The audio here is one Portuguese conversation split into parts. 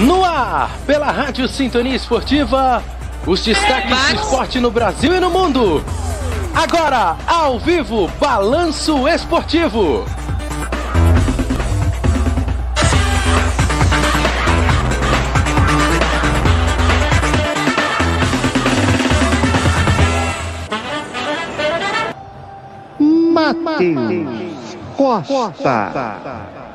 No ar, pela Rádio Sintonia Esportiva, os destaques do esporte no Brasil e no mundo. Agora, ao vivo, Balanço Esportivo. Matheus Costa.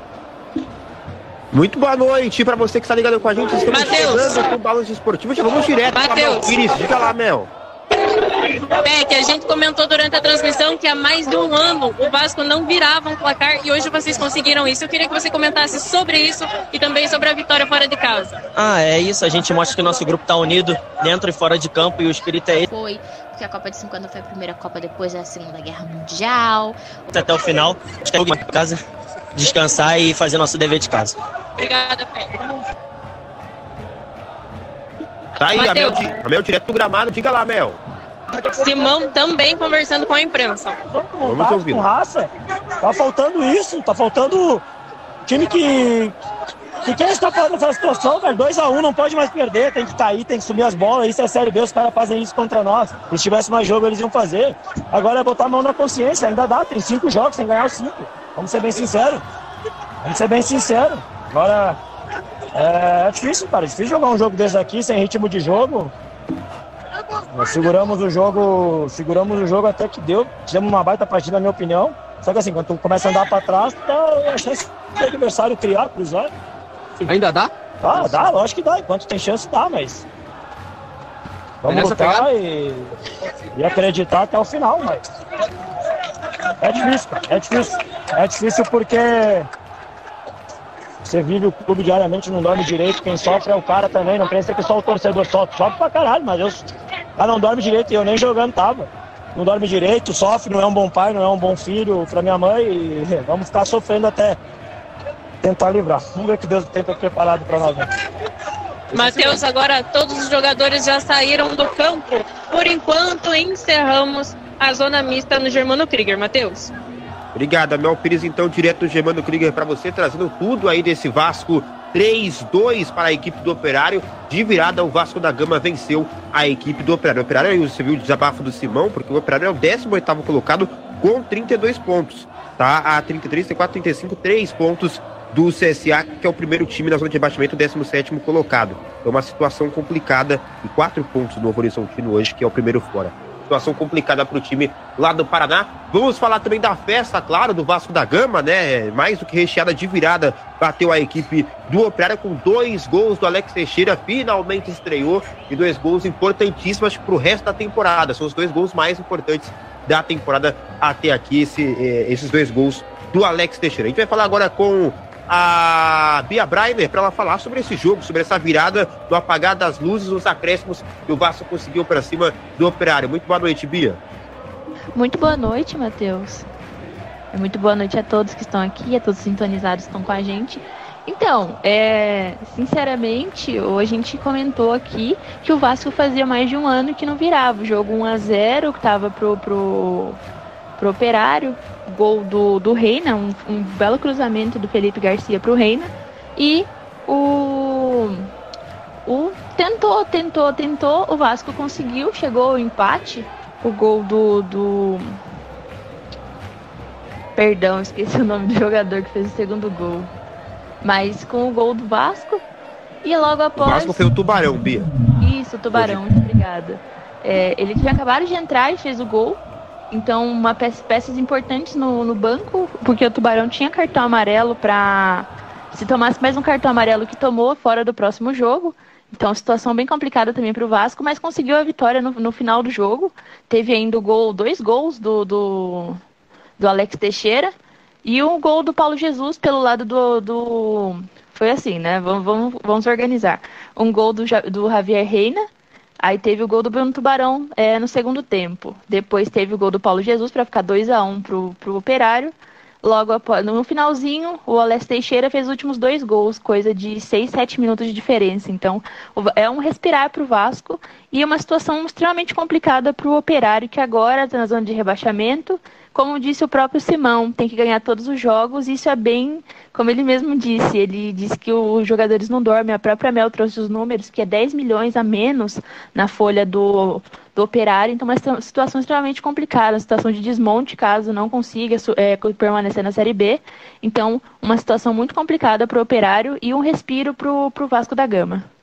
Muito boa noite para você que está ligado com a gente. Estamos Mateus. chegando com o Balanço Esportivo. Já vamos direto para Mateus. Mel Pires. Diga lá, Mel. Beck, a gente comentou durante a transmissão que há mais de um ano o Vasco não virava um placar e hoje vocês conseguiram isso. Eu queria que você comentasse sobre isso e também sobre a vitória fora de casa. Ah, é isso. A gente mostra que o nosso grupo está unido dentro e fora de campo e o espírito é esse Foi, porque a Copa de 50 foi a primeira Copa depois da Segunda Guerra Mundial. até o final. Estamos em casa, descansar e fazer nosso dever de casa. Obrigada, Beck. Tá aí, a Mel, a Mel direto do gramado. Diga lá, Mel. Simão também conversando com a imprensa. Vamos ouvir. com raça. Tá faltando isso, tá faltando time que. Que quem está falando essa situação, velho? 2x1 não pode mais perder, tem que cair, tem que subir as bolas. Isso é sério B, os caras fazem isso contra nós. Se tivesse mais jogo, eles iam fazer. Agora é botar a mão na consciência, ainda dá, tem cinco jogos sem ganhar os cinco. Vamos ser bem sinceros. Vamos ser bem sinceros. Agora, é, é difícil, cara. É difícil jogar um jogo desse aqui sem ritmo de jogo. Nós seguramos o jogo, seguramos o jogo até que deu. Tivemos uma baita partida, na minha opinião. Só que assim, quando tu começa a andar pra trás, dá a chance do adversário criar, cruzar. Ainda dá? Dá, dá, lógico que dá. Enquanto tem chance, dá, mas. Vamos nessa lutar e, e acreditar até o final, mas. É difícil, cara. É difícil. É difícil porque você vive o clube diariamente, não dorme direito. Quem sofre é o cara também. Não pensa que só o torcedor sofre. Sofre pra caralho, mas eu. Ah, não dorme direito e eu nem jogando tava. Não dorme direito, sofre, não é um bom pai, não é um bom filho pra minha mãe e vamos ficar sofrendo até tentar livrar. Vamos ver que Deus tem preparado pra nós. Né? Matheus, agora todos os jogadores já saíram do campo. Por enquanto, encerramos a zona mista no Germano Krieger. Matheus. Obrigado, Mel Pires, então, direto do Germano Krieger para você, trazendo tudo aí desse Vasco 3-2 para a equipe do Operário. De virada, o Vasco da Gama venceu a equipe do Operário. O Operário, você viu o desabafo do Simão, porque o Operário é o 18º colocado com 32 pontos, tá? A 33, 34, 35, 3 pontos do CSA, que é o primeiro time na zona de rebaixamento, 17º colocado. É uma situação complicada e 4 pontos do Novo Horizontino hoje, que é o primeiro fora situação complicada para o time lá do Paraná. Vamos falar também da festa, claro, do Vasco da Gama, né? Mais do que recheada de virada, bateu a equipe do Operário com dois gols do Alex Teixeira, finalmente estreou e dois gols importantíssimos para o resto da temporada. São os dois gols mais importantes da temporada até aqui, esse, eh, esses dois gols do Alex Teixeira. A gente vai falar agora com a Bia Breiner para ela falar sobre esse jogo, sobre essa virada do apagar das luzes, os acréscimos que o Vasco conseguiu para cima do Operário. Muito boa noite, Bia. Muito boa noite, Matheus. Muito boa noite a todos que estão aqui, a todos sintonizados que estão com a gente. Então, é, sinceramente, a gente comentou aqui que o Vasco fazia mais de um ano que não virava. O jogo 1 a 0 que estava pro, pro, pro Operário, gol do, do Reina, um, um belo cruzamento do Felipe Garcia pro Reina. E o, o tentou, tentou, tentou, o Vasco conseguiu, chegou ao empate. O gol do, do Perdão, esqueci o nome do jogador que fez o segundo gol. Mas com o gol do Vasco. E logo O após. Vasco foi o Tubarão, Bia. Isso, Tubarão, muito obrigada. É, ele tinha acabado de entrar e fez o gol. Então, uma peça, peças importantes no, no banco, porque o Tubarão tinha cartão amarelo para se tomasse mais um cartão amarelo que tomou fora do próximo jogo. Então, situação bem complicada também para o Vasco, mas conseguiu a vitória no, no final do jogo. Teve ainda o gol, dois gols do, do, do Alex Teixeira e um gol do Paulo Jesus pelo lado do. do... Foi assim, né? Vamos, vamos, vamos organizar. Um gol do, do Javier Reina, aí teve o gol do Bruno Tubarão é, no segundo tempo. Depois teve o gol do Paulo Jesus para ficar 2 a 1 pro, pro Operário. Logo após, no finalzinho, o Alex Teixeira fez os últimos dois gols, coisa de 6, 7 minutos de diferença. Então, é um respirar para o Vasco e uma situação extremamente complicada para o Operário, que agora está na zona de rebaixamento, como disse o próprio Simão, tem que ganhar todos os jogos. Isso é bem, como ele mesmo disse. Ele disse que os jogadores não dormem. A própria Mel trouxe os números, que é 10 milhões a menos na folha do, do operário. Então, é uma situação extremamente complicada, uma situação de desmonte caso não consiga é, permanecer na Série B. Então, uma situação muito complicada para o operário e um respiro para o Vasco da Gama.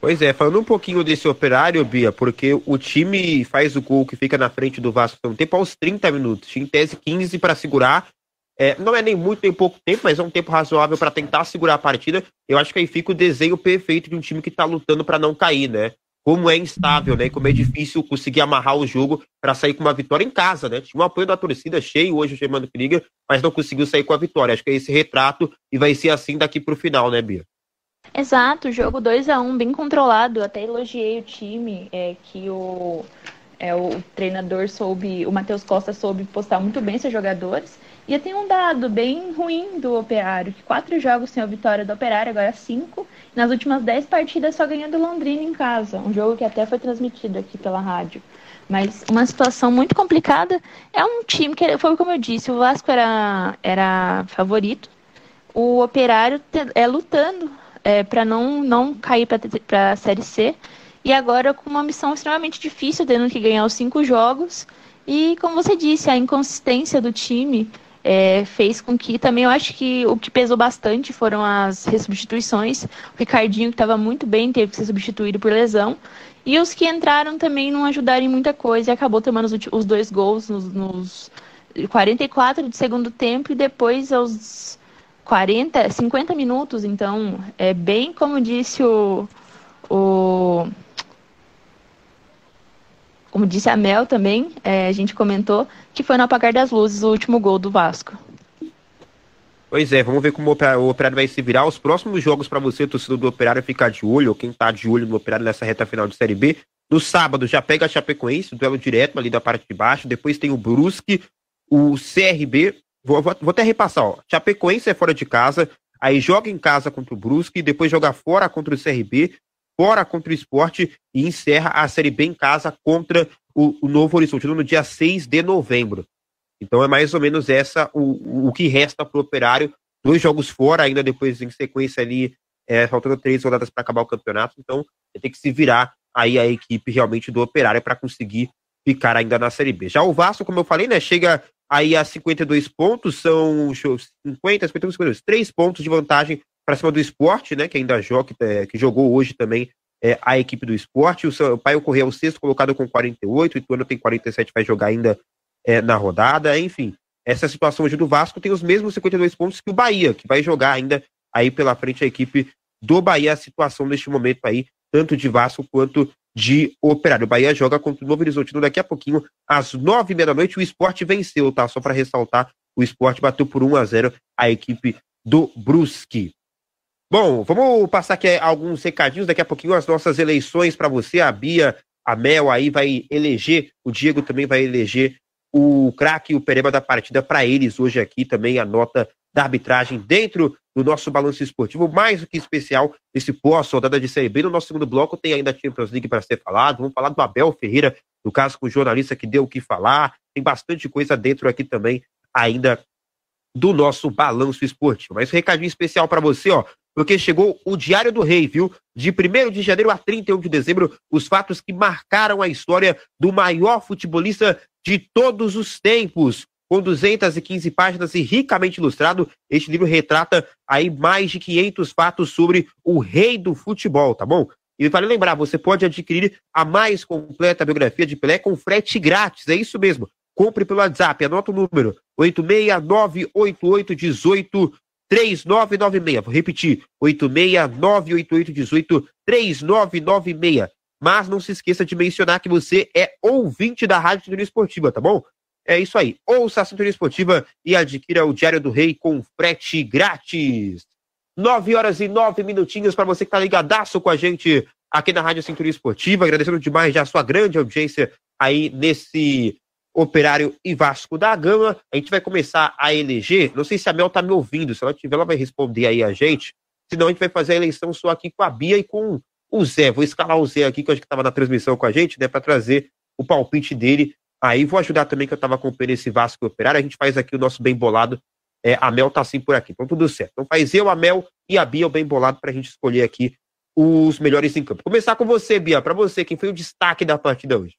Pois é, falando um pouquinho desse operário, Bia, porque o time faz o gol que fica na frente do Vasco um tempo aos 30 minutos, em tese 15 para segurar. É, não é nem muito nem pouco tempo, mas é um tempo razoável para tentar segurar a partida. Eu acho que aí fica o desenho perfeito de um time que está lutando para não cair, né? Como é instável, né? Como é difícil conseguir amarrar o jogo para sair com uma vitória em casa, né? Tinha um apoio da torcida cheio hoje o Germano Krieger, mas não conseguiu sair com a vitória. Acho que é esse retrato e vai ser assim daqui para o final, né, Bia? Exato, jogo 2 a 1 um, bem controlado. Até elogiei o time, é, que o, é, o treinador soube, o Matheus Costa soube postar muito bem seus jogadores. E tem um dado bem ruim do Operário, que quatro jogos sem a vitória do Operário, agora cinco. Nas últimas dez partidas só ganhou do Londrina em casa. Um jogo que até foi transmitido aqui pela rádio. Mas uma situação muito complicada. É um time que, foi como eu disse, o Vasco era, era favorito. O Operário é lutando é, para não, não cair para a Série C. E agora com uma missão extremamente difícil, tendo que ganhar os cinco jogos. E, como você disse, a inconsistência do time é, fez com que também eu acho que o que pesou bastante foram as substituições. O Ricardinho, que estava muito bem, teve que ser substituído por lesão. E os que entraram também não ajudaram em muita coisa e acabou tomando os, os dois gols nos, nos 44 de segundo tempo e depois aos 40, 50 minutos, então é bem como disse o, o como disse a Mel também, é, a gente comentou que foi no apagar das luzes o último gol do Vasco. Pois é, vamos ver como o Operário vai se virar. Os próximos jogos para você, torcedor do Operário, ficar de olho, ou quem tá de olho no Operário nessa reta final de Série B. No sábado já pega a Chapecoense, duelo direto ali da parte de baixo. Depois tem o Brusque, o CRB Vou, vou, vou até repassar, ó. Chapecoense é fora de casa, aí joga em casa contra o Brusque, depois joga fora contra o CRB, fora contra o Esporte e encerra a Série B em casa contra o, o Novo Horizonte no dia 6 de novembro. Então é mais ou menos essa o, o que resta para o Operário. Dois jogos fora, ainda depois em sequência ali, é, faltando três rodadas para acabar o campeonato. Então tem que se virar aí a equipe realmente do Operário para conseguir ficar ainda na Série B. Já o Vasco, como eu falei, né, chega aí a 52 pontos, são 50, 51, 52, 3 pontos de vantagem para cima do esporte, né? Que ainda joga, é, que jogou hoje também é, a equipe do esporte. O Sampaio Correia é o sexto colocado com 48, o Ituano tem 47, vai jogar ainda é, na rodada. Enfim, essa situação hoje do Vasco tem os mesmos 52 pontos que o Bahia, que vai jogar ainda aí pela frente a equipe do Bahia. A situação neste momento aí, tanto de Vasco quanto de Operário. O Bahia joga contra o Novo Horizontino daqui a pouquinho, às nove e meia da noite. O esporte venceu, tá? Só para ressaltar, o esporte bateu por 1 a 0 a equipe do Brusque. Bom, vamos passar aqui alguns recadinhos. Daqui a pouquinho as nossas eleições para você. A Bia, a Mel aí vai eleger, o Diego também vai eleger o craque e o pereba da partida para eles hoje aqui também a nota da arbitragem dentro do nosso balanço esportivo, mais do que especial, esse pós-rodada de Série B. No nosso segundo bloco tem ainda a Champions League para ser falado. Vamos falar do Abel Ferreira, no caso com o jornalista que deu o que falar. Tem bastante coisa dentro aqui também, ainda do nosso balanço esportivo. Mas um recadinho especial para você, ó, porque chegou o Diário do Rei, viu? De 1 de janeiro a 31 de dezembro, os fatos que marcaram a história do maior futebolista de todos os tempos com 215 páginas e ricamente ilustrado. Este livro retrata aí mais de 500 fatos sobre o rei do futebol, tá bom? E vale lembrar, você pode adquirir a mais completa biografia de Pelé com frete grátis, é isso mesmo. Compre pelo WhatsApp, anota o número 86988183996. Vou repetir, 86988183996. Mas não se esqueça de mencionar que você é ouvinte da Rádio Cintura Esportiva, tá bom? É isso aí. Ouça a Sintonia Esportiva e adquira o Diário do Rei com frete grátis. Nove horas e nove minutinhos para você que está ligadaço com a gente aqui na Rádio Cinturia Esportiva. Agradecendo demais já a sua grande audiência aí nesse Operário e Vasco da Gama. A gente vai começar a eleger. Não sei se a Mel tá me ouvindo. Se ela tiver, ela vai responder aí a gente. Senão a gente vai fazer a eleição só aqui com a Bia e com o Zé. Vou escalar o Zé aqui, que eu acho que estava na transmissão com a gente, né? Para trazer o palpite dele aí. Vou ajudar também, que eu estava acompanhando esse Vasco Operário. A gente faz aqui o nosso bem bolado. É, a Mel tá assim por aqui. Então, tudo certo. Então, faz eu, a Mel e a Bia o bem bolado para a gente escolher aqui os melhores em campo. Começar com você, Bia. Para você, quem foi o destaque da partida hoje?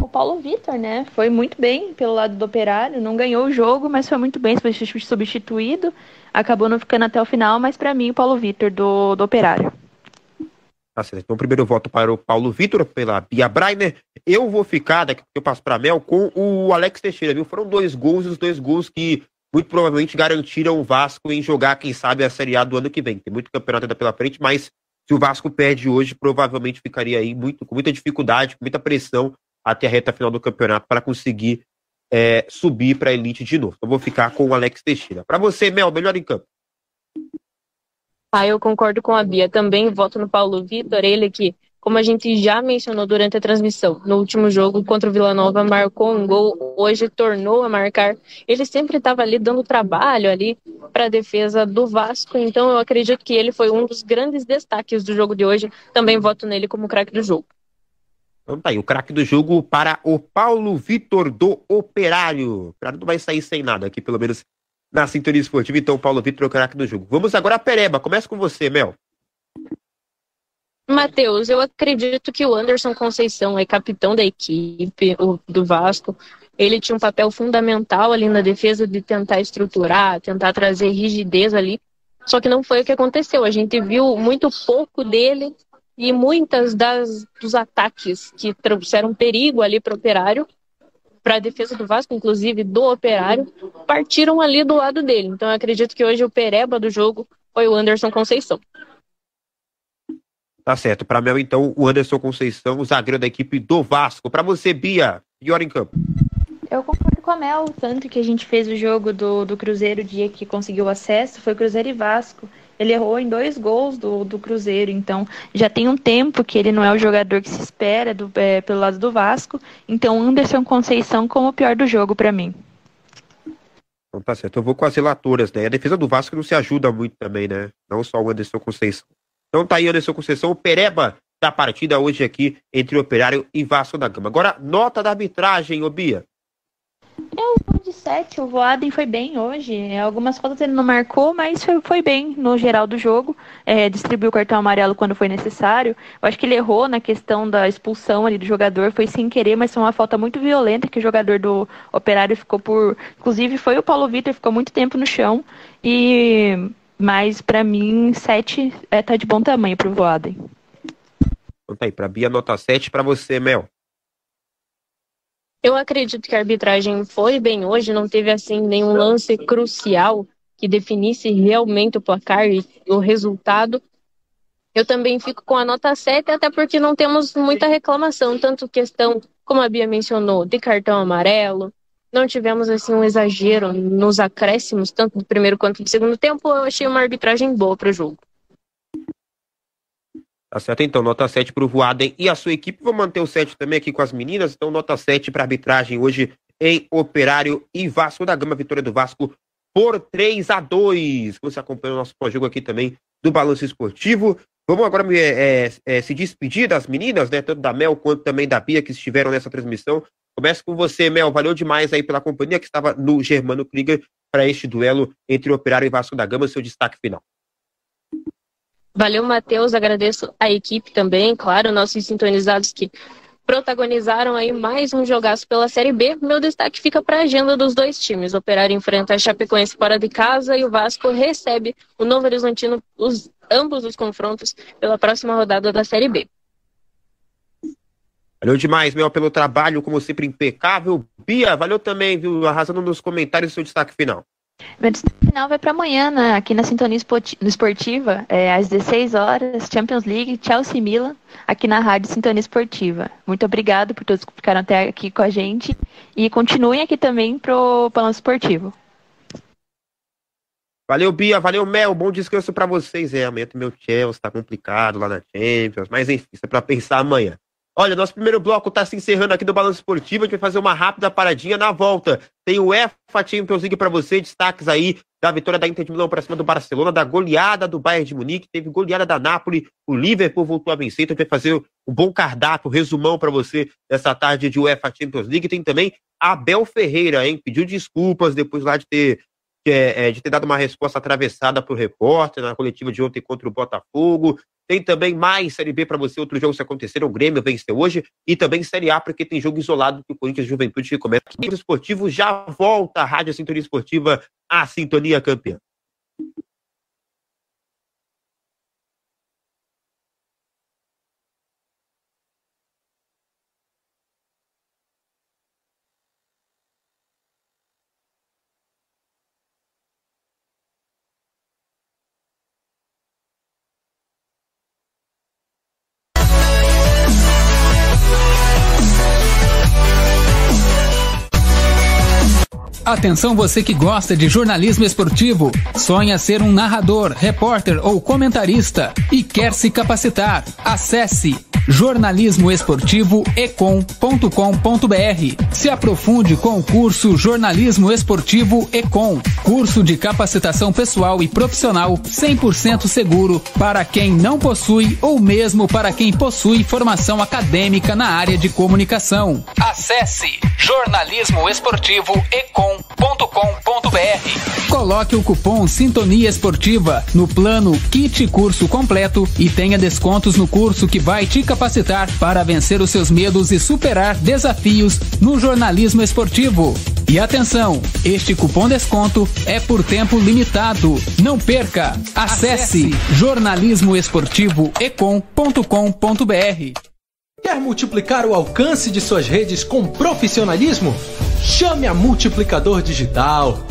O Paulo Vitor, né? Foi muito bem pelo lado do Operário. Não ganhou o jogo, mas foi muito bem. Foi substituído. Acabou não ficando até o final, mas para mim, o Paulo Vitor do, do Operário. Tá certo. Então, primeiro voto para o Paulo Vitor, pela Bia Breiner. Eu vou ficar, daqui que eu passo para Mel, com o Alex Teixeira, viu? Foram dois gols, os dois gols que muito provavelmente garantiram o Vasco em jogar, quem sabe, a Série A do ano que vem. Tem muito campeonato ainda pela frente, mas se o Vasco perde hoje, provavelmente ficaria aí muito, com muita dificuldade, com muita pressão até a reta final do campeonato para conseguir é, subir para a elite de novo. Então, vou ficar com o Alex Teixeira. Para você, Mel, melhor em campo. Ah, eu concordo com a Bia. Também voto no Paulo Vitor, ele que, como a gente já mencionou durante a transmissão, no último jogo contra o Vila Nova marcou um gol, hoje tornou a marcar. Ele sempre estava ali dando trabalho ali para a defesa do Vasco, então eu acredito que ele foi um dos grandes destaques do jogo de hoje. Também voto nele como craque do jogo. Então tá aí, o craque do jogo para o Paulo Vitor do Operário. O Operário não vai sair sem nada aqui, pelo menos na sintonia esportiva. Então, Paulo Vitor o craque do jogo. Vamos agora a Pereba. Começa com você, Mel. Matheus, eu acredito que o Anderson Conceição é capitão da equipe do Vasco. Ele tinha um papel fundamental ali na defesa de tentar estruturar, tentar trazer rigidez ali. Só que não foi o que aconteceu. A gente viu muito pouco dele e muitas das dos ataques que trouxeram perigo ali para o operário para a defesa do Vasco, inclusive do Operário, partiram ali do lado dele. Então eu acredito que hoje o pereba do jogo foi o Anderson Conceição. Tá certo. Para Mel, então, o Anderson Conceição, o zagueiro da equipe do Vasco. Para você, Bia, pior em campo. Eu concordo com a Mel, tanto que a gente fez o jogo do, do Cruzeiro o dia que conseguiu acesso, foi Cruzeiro e Vasco. Ele errou em dois gols do, do Cruzeiro, então já tem um tempo que ele não é o jogador que se espera do, é, pelo lado do Vasco. Então, Anderson Conceição como o pior do jogo para mim. Então tá certo, eu vou com as relatoras, né? A defesa do Vasco não se ajuda muito também, né? Não só o Anderson Conceição. Então tá aí Anderson Conceição, o Pereba da partida hoje aqui entre Operário e Vasco da Gama. Agora, nota da arbitragem, Obia. Eu vou de 7, o Voaden foi bem hoje. Algumas faltas ele não marcou, mas foi, foi bem no geral do jogo. É, distribuiu o cartão amarelo quando foi necessário. Eu acho que ele errou na questão da expulsão ali do jogador, foi sem querer, mas foi uma falta muito violenta que o jogador do Operário ficou por. Inclusive foi o Paulo Vitor, ficou muito tempo no chão. E. Mas para mim, 7 é, tá de bom tamanho pro Voaden. Então tá aí, pra Bia, nota 7 para você, Mel. Eu acredito que a arbitragem foi bem hoje, não teve assim nenhum lance crucial que definisse realmente o placar e o resultado. Eu também fico com a nota 7, até porque não temos muita reclamação, tanto questão, como a Bia mencionou, de cartão amarelo. Não tivemos assim um exagero nos acréscimos, tanto do primeiro quanto do segundo tempo. Eu achei uma arbitragem boa para o jogo. Tá certo? Então, nota 7 para o Voaden e a sua equipe. Vou manter o 7 também aqui com as meninas. Então, nota 7 para arbitragem hoje em Operário e Vasco da Gama. Vitória do Vasco por 3 a 2 Você acompanha o nosso pós-jogo aqui também do Balanço Esportivo. Vamos agora é, é, se despedir das meninas, né? Tanto da Mel quanto também da Bia que estiveram nessa transmissão. Começo com você, Mel. Valeu demais aí pela companhia que estava no Germano Krieger para este duelo entre Operário e Vasco da Gama. Seu destaque final. Valeu, Matheus. Agradeço a equipe também, claro, nossos sintonizados que protagonizaram aí mais um jogaço pela Série B. Meu destaque fica para a agenda dos dois times. O Operário enfrenta a Chapecoense fora de casa e o Vasco recebe o Novo Horizontino, os, ambos os confrontos, pela próxima rodada da Série B. Valeu demais, Mel, pelo trabalho, como sempre, impecável. Bia, valeu também, viu? Arrasando nos comentários o seu destaque final. Meu destaque final vai para amanhã, né? aqui na Sintonia Esportiva, é, às 16 horas, Champions League, Chelsea Milan, aqui na Rádio Sintonia Esportiva. Muito obrigado por todos que ficaram até aqui com a gente e continuem aqui também pro Balanço Esportivo. Valeu, Bia, valeu, Mel, bom descanso para vocês. É, amanhã meu Chelsea tá complicado lá na Champions, mas enfim, isso é para pensar amanhã. Olha, nosso primeiro bloco está se encerrando aqui do Balanço Esportivo. A gente vai fazer uma rápida paradinha na volta. Tem o UEFA Champions League para você, destaques aí da vitória da Inter de Milão para cima do Barcelona, da goleada do Bayern de Munique, teve goleada da Napoli, o Liverpool voltou a vencer. Então a gente vai fazer um bom cardápio, um resumão para você dessa tarde de UEFA Champions League. Tem também Abel Ferreira, hein? Pediu desculpas depois lá de ter é, é, de ter dado uma resposta atravessada para o repórter na coletiva de ontem contra o Botafogo. Tem também mais Série B para você, outros jogos que aconteceram. O Grêmio venceu hoje. E também Série A, porque tem jogo isolado do Corinthians Juventude que começa. O esportivo já volta à Rádio Sintonia Esportiva, a Sintonia Campeã. Atenção você que gosta de jornalismo esportivo, sonha ser um narrador, repórter ou comentarista e quer se capacitar. Acesse jornalismoesportivoecom.com.br. Se aprofunde com o curso Jornalismo Esportivo Ecom, curso de capacitação pessoal e profissional 100% seguro para quem não possui ou mesmo para quem possui formação acadêmica na área de comunicação. Acesse jornalismoesportivoecom.com.br. Coloque o cupom Sintonia Esportiva no plano Kit Curso Completo e tenha descontos no curso que vai te capacitar para vencer os seus medos e superar desafios no jornalismo esportivo. E atenção, este cupom desconto é por tempo limitado. Não perca! Acesse jornalismoesportivoecom.com.br. Quer multiplicar o alcance de suas redes com profissionalismo? Chame a Multiplicador Digital.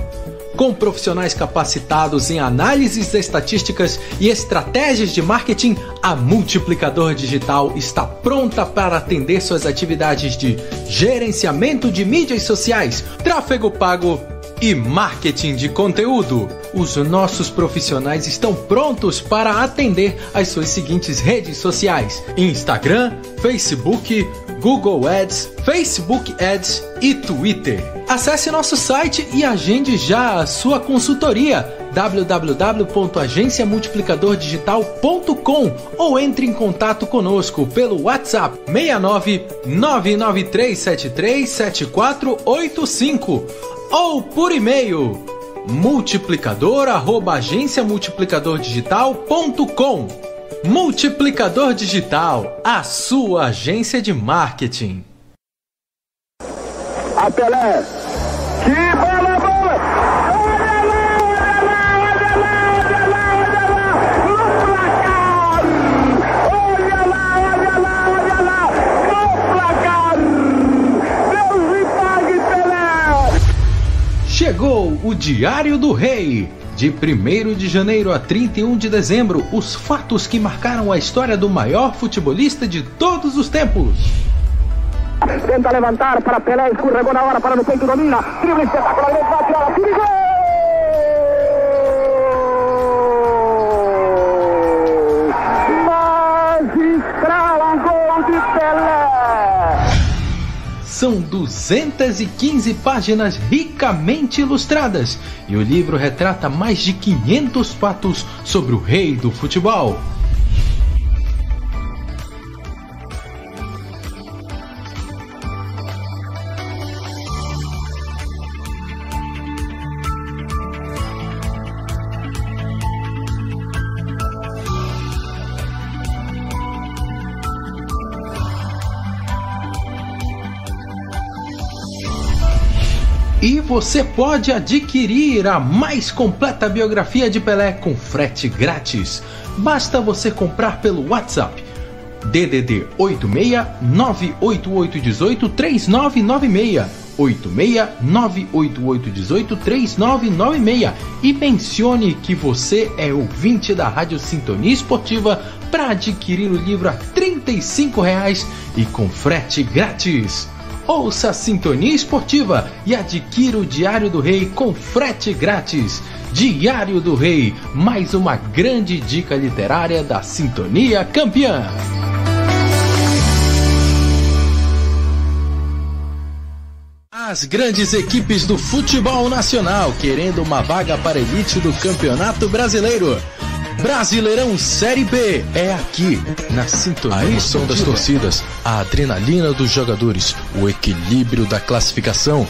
Com profissionais capacitados em análises estatísticas e estratégias de marketing, a Multiplicador Digital está pronta para atender suas atividades de gerenciamento de mídias sociais, tráfego pago e marketing de conteúdo. Os nossos profissionais estão prontos para atender as suas seguintes redes sociais: Instagram, Facebook, Google Ads, Facebook Ads e Twitter. Acesse nosso site e agende já a sua consultoria www.agenciamultiplicadordigital.com ou entre em contato conosco pelo WhatsApp 69 993737485 ou por e-mail multiplicador@agenciamultiplicadordigital.com Multiplicador Digital, a sua agência de marketing. A Pelé. Que bola, Chegou o Diário do Rei. De 1 de janeiro a 31 de dezembro, os fatos que marcaram a história do maior futebolista de todos os tempos. Tenta levantar para Pelé, escorregou na hora, para no peito, domina. Drible espetacular, vai tirar tira gol! São 215 páginas ricamente ilustradas e o livro retrata mais de 500 fatos sobre o rei do futebol. Você pode adquirir a mais completa biografia de Pelé com frete grátis. Basta você comprar pelo WhatsApp DDD 86 98818 3996 86 98818 3996 e mencione que você é ouvinte da Rádio Sintonia Esportiva para adquirir o livro a 35 reais e com frete grátis. Ouça a Sintonia Esportiva e adquira o Diário do Rei com frete grátis. Diário do Rei, mais uma grande dica literária da Sintonia Campeã. As grandes equipes do futebol nacional querendo uma vaga para a elite do Campeonato Brasileiro. Brasileirão Série B é aqui, na sintonia. A emoção das torcidas, a adrenalina dos jogadores, o equilíbrio da classificação.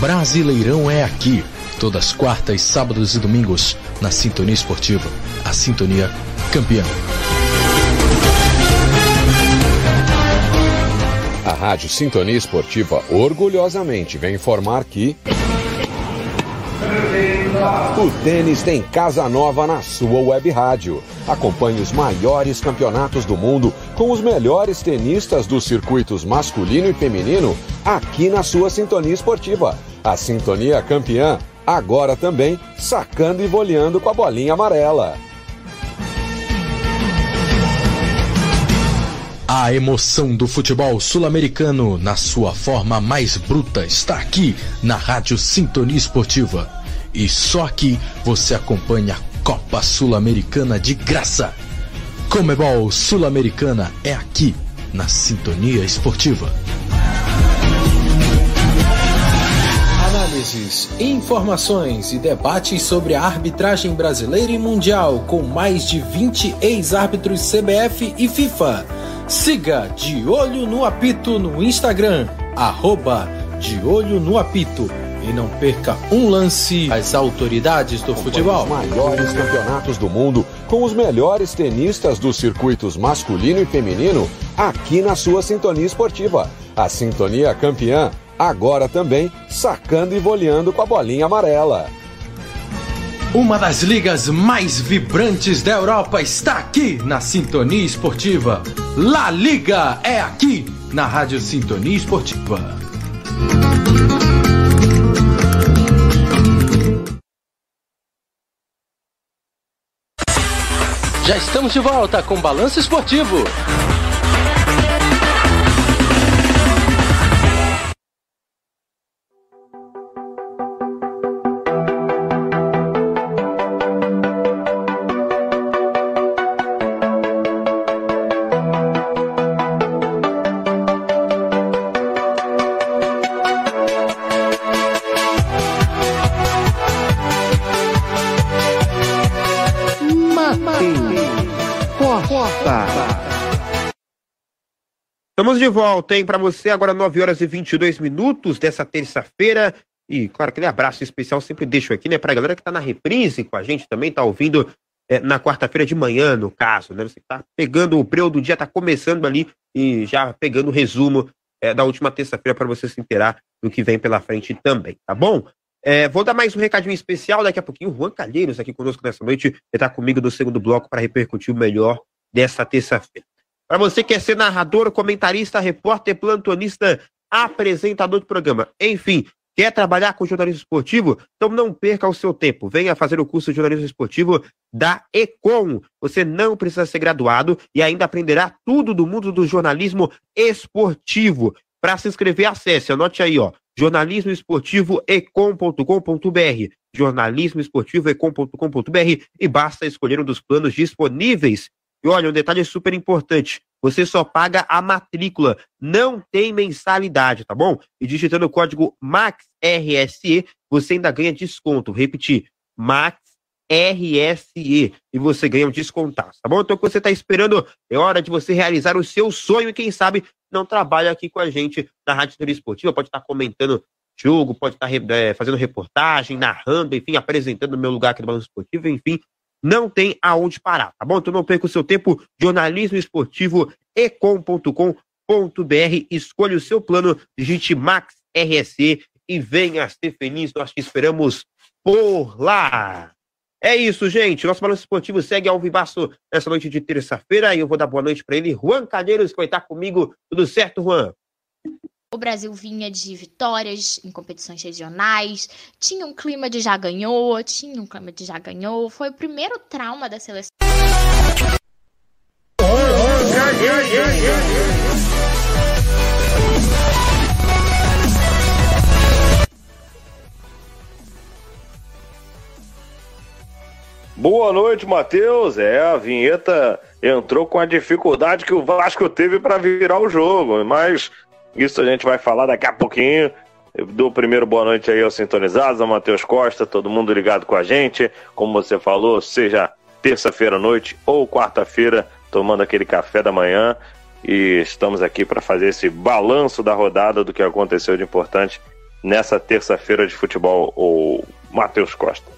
Brasileirão é aqui, todas quartas, sábados e domingos, na Sintonia Esportiva. A Sintonia Campeã. A Rádio Sintonia Esportiva orgulhosamente vem informar que. O tênis tem casa nova na sua web rádio. Acompanhe os maiores campeonatos do mundo com os melhores tenistas dos circuitos masculino e feminino aqui na sua Sintonia Esportiva. A Sintonia Campeã, agora também sacando e voleando com a bolinha amarela. A emoção do futebol sul-americano na sua forma mais bruta está aqui na Rádio Sintonia Esportiva. E só aqui você acompanha a Copa Sul-Americana de graça. Comebol Sul-Americana é aqui na Sintonia Esportiva. Análises, informações e debates sobre a arbitragem brasileira e mundial com mais de 20 ex-árbitros CBF e FIFA. Siga De Olho no Apito no Instagram, arroba De Olho no Apito. E não perca um lance às autoridades do futebol. Os maiores campeonatos do mundo com os melhores tenistas dos circuitos masculino e feminino aqui na sua Sintonia Esportiva. A Sintonia Campeã, agora também sacando e voleando com a bolinha amarela. Uma das ligas mais vibrantes da Europa está aqui na Sintonia Esportiva. La Liga é aqui na Rádio Sintonia Esportiva. Estamos de volta com Balanço Esportivo. De volta, hein, para você agora 9 horas e 22 minutos dessa terça-feira. E, claro, aquele abraço especial sempre deixo aqui, né, pra galera que tá na reprise com a gente também, tá ouvindo é, na quarta-feira de manhã, no caso, né? Você tá pegando o breu do dia, tá começando ali e já pegando o resumo é, da última terça-feira para você se inteirar do que vem pela frente também, tá bom? É, vou dar mais um recadinho especial daqui a pouquinho. O Juan Calheiros aqui conosco nessa noite. Ele está comigo no segundo bloco para repercutir o melhor dessa terça-feira. Para você que quer ser narrador, comentarista, repórter, plantonista, apresentador do programa, enfim, quer trabalhar com jornalismo esportivo? Então não perca o seu tempo. Venha fazer o curso de jornalismo esportivo da Econ. Você não precisa ser graduado e ainda aprenderá tudo do mundo do jornalismo esportivo. Para se inscrever, acesse, anote aí, ó, jornalismoesportivoecom.com.br, jornalismoesportivoecom.com.br e basta escolher um dos planos disponíveis e olha, um detalhe super importante: você só paga a matrícula, não tem mensalidade, tá bom? E digitando o código MAXRSE, você ainda ganha desconto. Repetir, MAXRSE, e você ganha um descontaço, tá bom? Então, o que você está esperando é hora de você realizar o seu sonho e, quem sabe, não trabalha aqui com a gente na Rádio Teoria Esportiva, pode estar comentando jogo, pode estar é, fazendo reportagem, narrando, enfim, apresentando o meu lugar aqui no Balanço Esportivo, enfim, não tem aonde parar, tá bom? Então não perca o seu tempo, jornalismo esportivo ecom.com.br, escolha o seu plano, digite Max RSC e venha ser feliz, nós te esperamos por lá. É isso, gente. Nosso balanço esportivo segue ao vivaço nessa noite de terça-feira e eu vou dar boa noite para ele, Juan Cadeiros, que vai estar comigo. Tudo certo, Juan? O Brasil vinha de vitórias em competições regionais, tinha um clima de já ganhou, tinha um clima de já ganhou. Foi o primeiro trauma da seleção. Boa noite, Matheus. É, a vinheta entrou com a dificuldade que o Vasco teve para virar o jogo, mas isso a gente vai falar daqui a pouquinho. Eu dou primeiro boa noite aí aos sintonizados, ao Matheus Costa, todo mundo ligado com a gente. Como você falou, seja terça-feira à noite ou quarta-feira, tomando aquele café da manhã. E estamos aqui para fazer esse balanço da rodada do que aconteceu de importante nessa terça-feira de futebol, o Matheus Costa.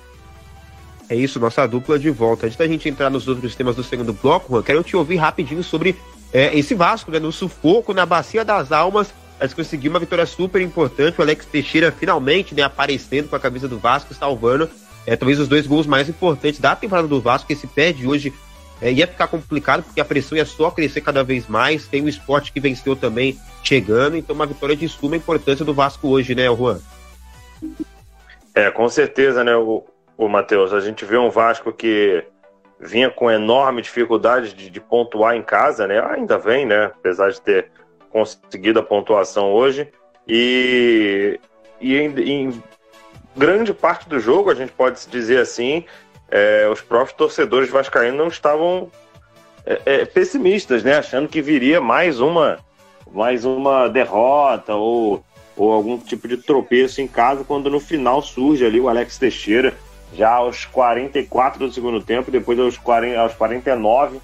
É isso, nossa dupla de volta. Antes da gente entrar nos outros temas do segundo bloco, Juan, quero te ouvir rapidinho sobre é, esse Vasco, né? No sufoco, na Bacia das Almas. Mas conseguiu uma vitória super importante. O Alex Teixeira finalmente né, aparecendo com a camisa do Vasco, salvando é, talvez os dois gols mais importantes da temporada do Vasco, que se perde hoje é, ia ficar complicado, porque a pressão ia só crescer cada vez mais. Tem o esporte que venceu também chegando, então uma vitória de suma importância do Vasco hoje, né, Juan? É, com certeza, né, o, o Matheus. A gente vê um Vasco que vinha com enorme dificuldade de, de, pontuar em casa, né? Ainda vem, né? Apesar de ter conseguido a pontuação hoje. E, e em, em grande parte do jogo, a gente pode dizer assim, é, os próprios torcedores vascaínos não estavam é, é, pessimistas, né? Achando que viria mais uma, mais uma derrota ou, ou algum tipo de tropeço em casa, quando no final surge ali o Alex Teixeira, já aos 44 do segundo tempo, depois aos, 40, aos 49,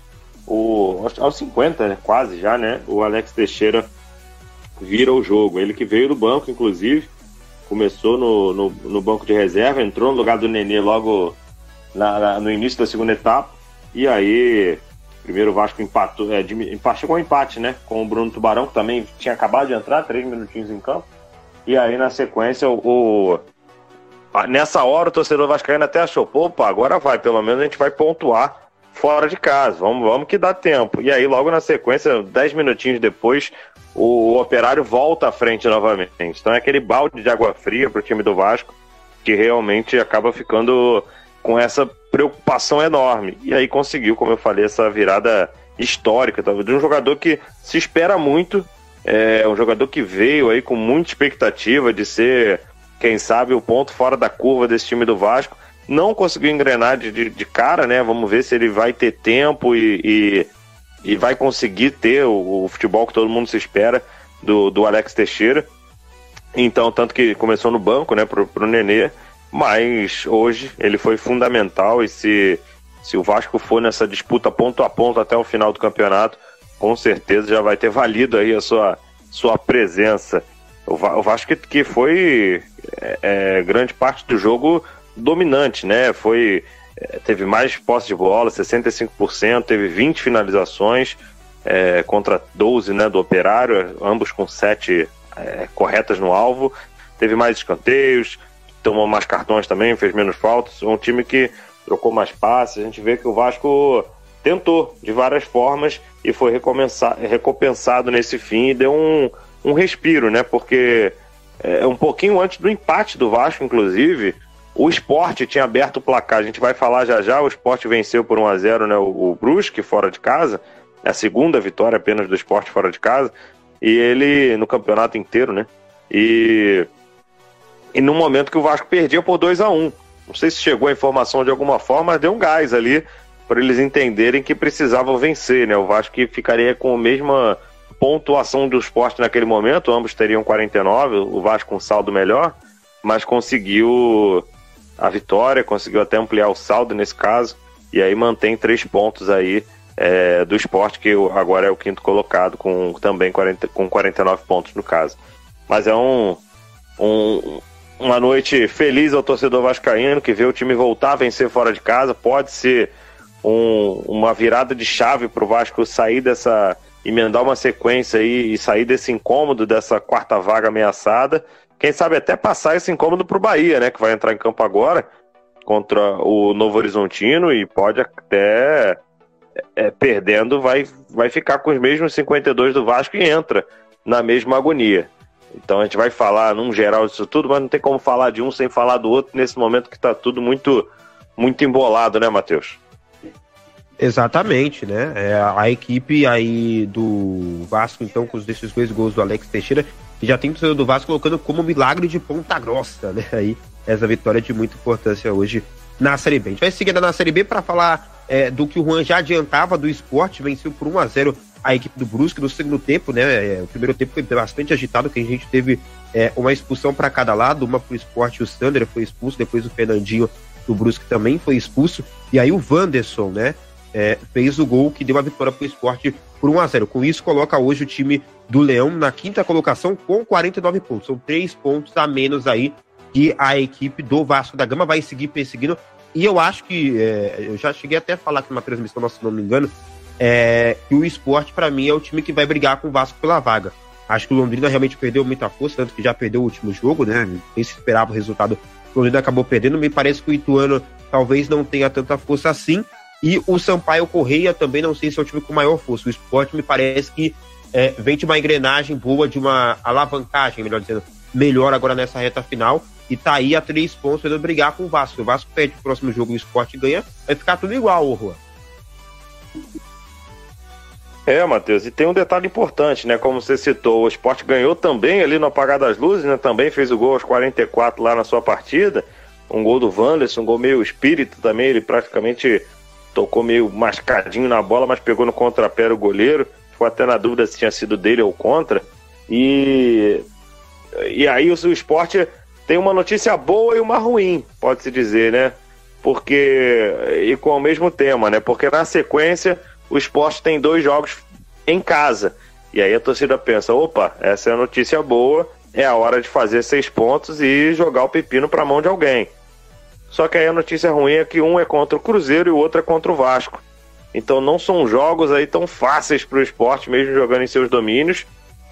o, aos, aos 50, né? quase já, né? O Alex Teixeira vira o jogo. Ele que veio do banco, inclusive, começou no, no, no banco de reserva, entrou no lugar do Nenê logo na, na, no início da segunda etapa. E aí, primeiro o Vasco empatou, é, chegou um empate, né? Com o Bruno Tubarão, que também tinha acabado de entrar, três minutinhos em campo. E aí, na sequência, o, o nessa hora o torcedor vascaíno até achou, pô, agora vai, pelo menos a gente vai pontuar fora de casa, vamos, vamos que dá tempo. E aí, logo na sequência, dez minutinhos depois, o, o Operário volta à frente novamente. Então é aquele balde de água fria para o time do Vasco que realmente acaba ficando com essa preocupação enorme. E aí conseguiu, como eu falei, essa virada histórica de um jogador que se espera muito, é um jogador que veio aí com muita expectativa de ser, quem sabe, o ponto fora da curva desse time do Vasco. Não conseguiu engrenar de, de, de cara, né? Vamos ver se ele vai ter tempo e, e e vai conseguir ter o, o, futebol que todo mundo se espera do, do Alex Teixeira. Então, tanto que começou no banco, né, pro, pro Nenê, mas hoje ele foi fundamental e se, se o Vasco for nessa disputa ponto a ponto até o final do campeonato, com certeza já vai ter valido aí a sua, sua presença. O, Vasco que, que foi é, é, grande parte do jogo dominante, né? Foi é, teve mais posse de bola, 65%, teve 20 finalizações é, contra 12 né, do Operário, ambos com 7 é, corretas no alvo. Teve mais escanteios, tomou mais cartões também, fez menos faltas. Um time que trocou mais passes. A gente vê que o Vasco tentou de várias formas e foi recompensado nesse fim e deu um, um respiro, né? Porque é, um pouquinho antes do empate do Vasco, inclusive, o esporte tinha aberto o placar, a gente vai falar já já. O esporte venceu por 1 a 0 né, o, o Brusque fora de casa, é a segunda vitória apenas do esporte fora de casa, e ele no campeonato inteiro, né? E, e no momento que o Vasco perdia por 2 a 1 Não sei se chegou a informação de alguma forma, mas deu um gás ali para eles entenderem que precisavam vencer, né? O Vasco ficaria com a mesma pontuação do esporte naquele momento, ambos teriam 49, o Vasco um saldo melhor, mas conseguiu a vitória, conseguiu até ampliar o saldo nesse caso, e aí mantém três pontos aí é, do esporte, que agora é o quinto colocado, com também 40, com 49 pontos no caso. Mas é um, um, uma noite feliz ao torcedor vascaíno, que vê o time voltar a vencer fora de casa, pode ser um, uma virada de chave para o Vasco sair dessa emendar uma sequência aí e sair desse incômodo dessa quarta vaga ameaçada quem sabe até passar esse incômodo para o Bahia, né? Que vai entrar em campo agora contra o Novo Horizontino e pode até é, perdendo, vai, vai ficar com os mesmos 52 do Vasco e entra na mesma agonia. Então a gente vai falar num geral disso tudo, mas não tem como falar de um sem falar do outro nesse momento que está tudo muito, muito embolado, né, Matheus? Exatamente, né? É, a equipe aí do Vasco, então, com esses dois gols do Alex Teixeira, e já tem o torcedor do Vasco colocando como milagre de ponta grossa, né? Aí, essa vitória de muita importância hoje na Série B. A gente vai seguindo na Série B para falar é, do que o Juan já adiantava do esporte, venceu por 1 a 0 a equipe do Brusque no segundo tempo, né? É, o primeiro tempo foi bastante agitado, que a gente teve é, uma expulsão para cada lado, uma pro esporte, o Sander foi expulso, depois o Fernandinho do Brusque também foi expulso, e aí o Wanderson, né? É, fez o gol que deu a vitória pro esporte por 1 a 0 Com isso, coloca hoje o time do Leão na quinta colocação com 49 pontos. São três pontos a menos aí que a equipe do Vasco da Gama vai seguir perseguindo. E eu acho que, é, eu já cheguei até a falar aqui numa transmissão, se não me engano, é, que o esporte, para mim, é o time que vai brigar com o Vasco pela vaga. Acho que o Londrina realmente perdeu muita força, tanto que já perdeu o último jogo, né? Nem se esperava o resultado. O Londrina acabou perdendo. Me parece que o Ituano talvez não tenha tanta força assim. E o Sampaio Correia também não sei se é o time com maior força. O esporte me parece que é, vem de uma engrenagem boa, de uma alavancagem, melhor dizendo, melhor agora nessa reta final. E tá aí a três pontos tentando brigar com o Vasco. O Vasco perde o próximo jogo o esporte ganha, vai ficar tudo igual, ô Juan. É, Matheus, e tem um detalhe importante, né? Como você citou, o esporte ganhou também ali no apagar das luzes, né? Também fez o gol aos 44 lá na sua partida. Um gol do Wanderson, um gol meio espírito também. Ele praticamente tocou meio mascadinho na bola, mas pegou no contrapé o goleiro. Ficou até na dúvida se tinha sido dele ou contra. E, e aí o, o esporte tem uma notícia boa e uma ruim, pode-se dizer, né? Porque. E com o mesmo tema, né? Porque na sequência o esporte tem dois jogos em casa. E aí a torcida pensa: opa, essa é a notícia boa, é a hora de fazer seis pontos e jogar o pepino para a mão de alguém. Só que aí a notícia ruim é que um é contra o Cruzeiro e o outro é contra o Vasco. Então não são jogos aí tão fáceis para o esporte, mesmo jogando em seus domínios.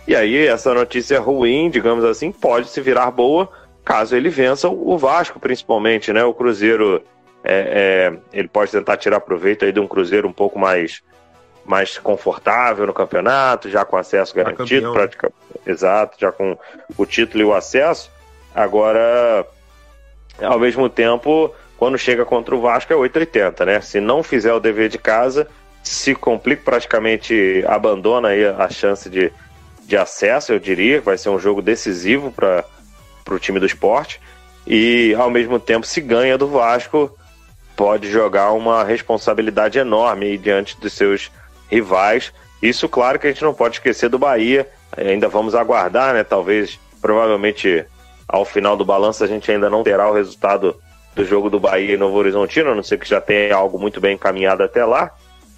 E aí essa notícia ruim, digamos assim, pode se virar boa caso ele vença o Vasco, principalmente, né? O Cruzeiro é, é, ele pode tentar tirar proveito aí de um Cruzeiro um pouco mais, mais confortável no campeonato, já com acesso garantido, praticamente, exato, já com o título e o acesso. Agora, ao mesmo tempo, quando chega contra o Vasco é 8,80, né? Se não fizer o dever de casa, se complica, praticamente abandona aí a chance de, de acesso, eu diria, vai ser um jogo decisivo para o time do esporte. E ao mesmo tempo, se ganha do Vasco, pode jogar uma responsabilidade enorme diante dos seus rivais. Isso, claro, que a gente não pode esquecer do Bahia. Ainda vamos aguardar, né? Talvez, provavelmente, ao final do balanço, a gente ainda não terá o resultado do jogo do Bahia e Novo Horizontino, a não ser que já tenha algo muito bem encaminhado até lá.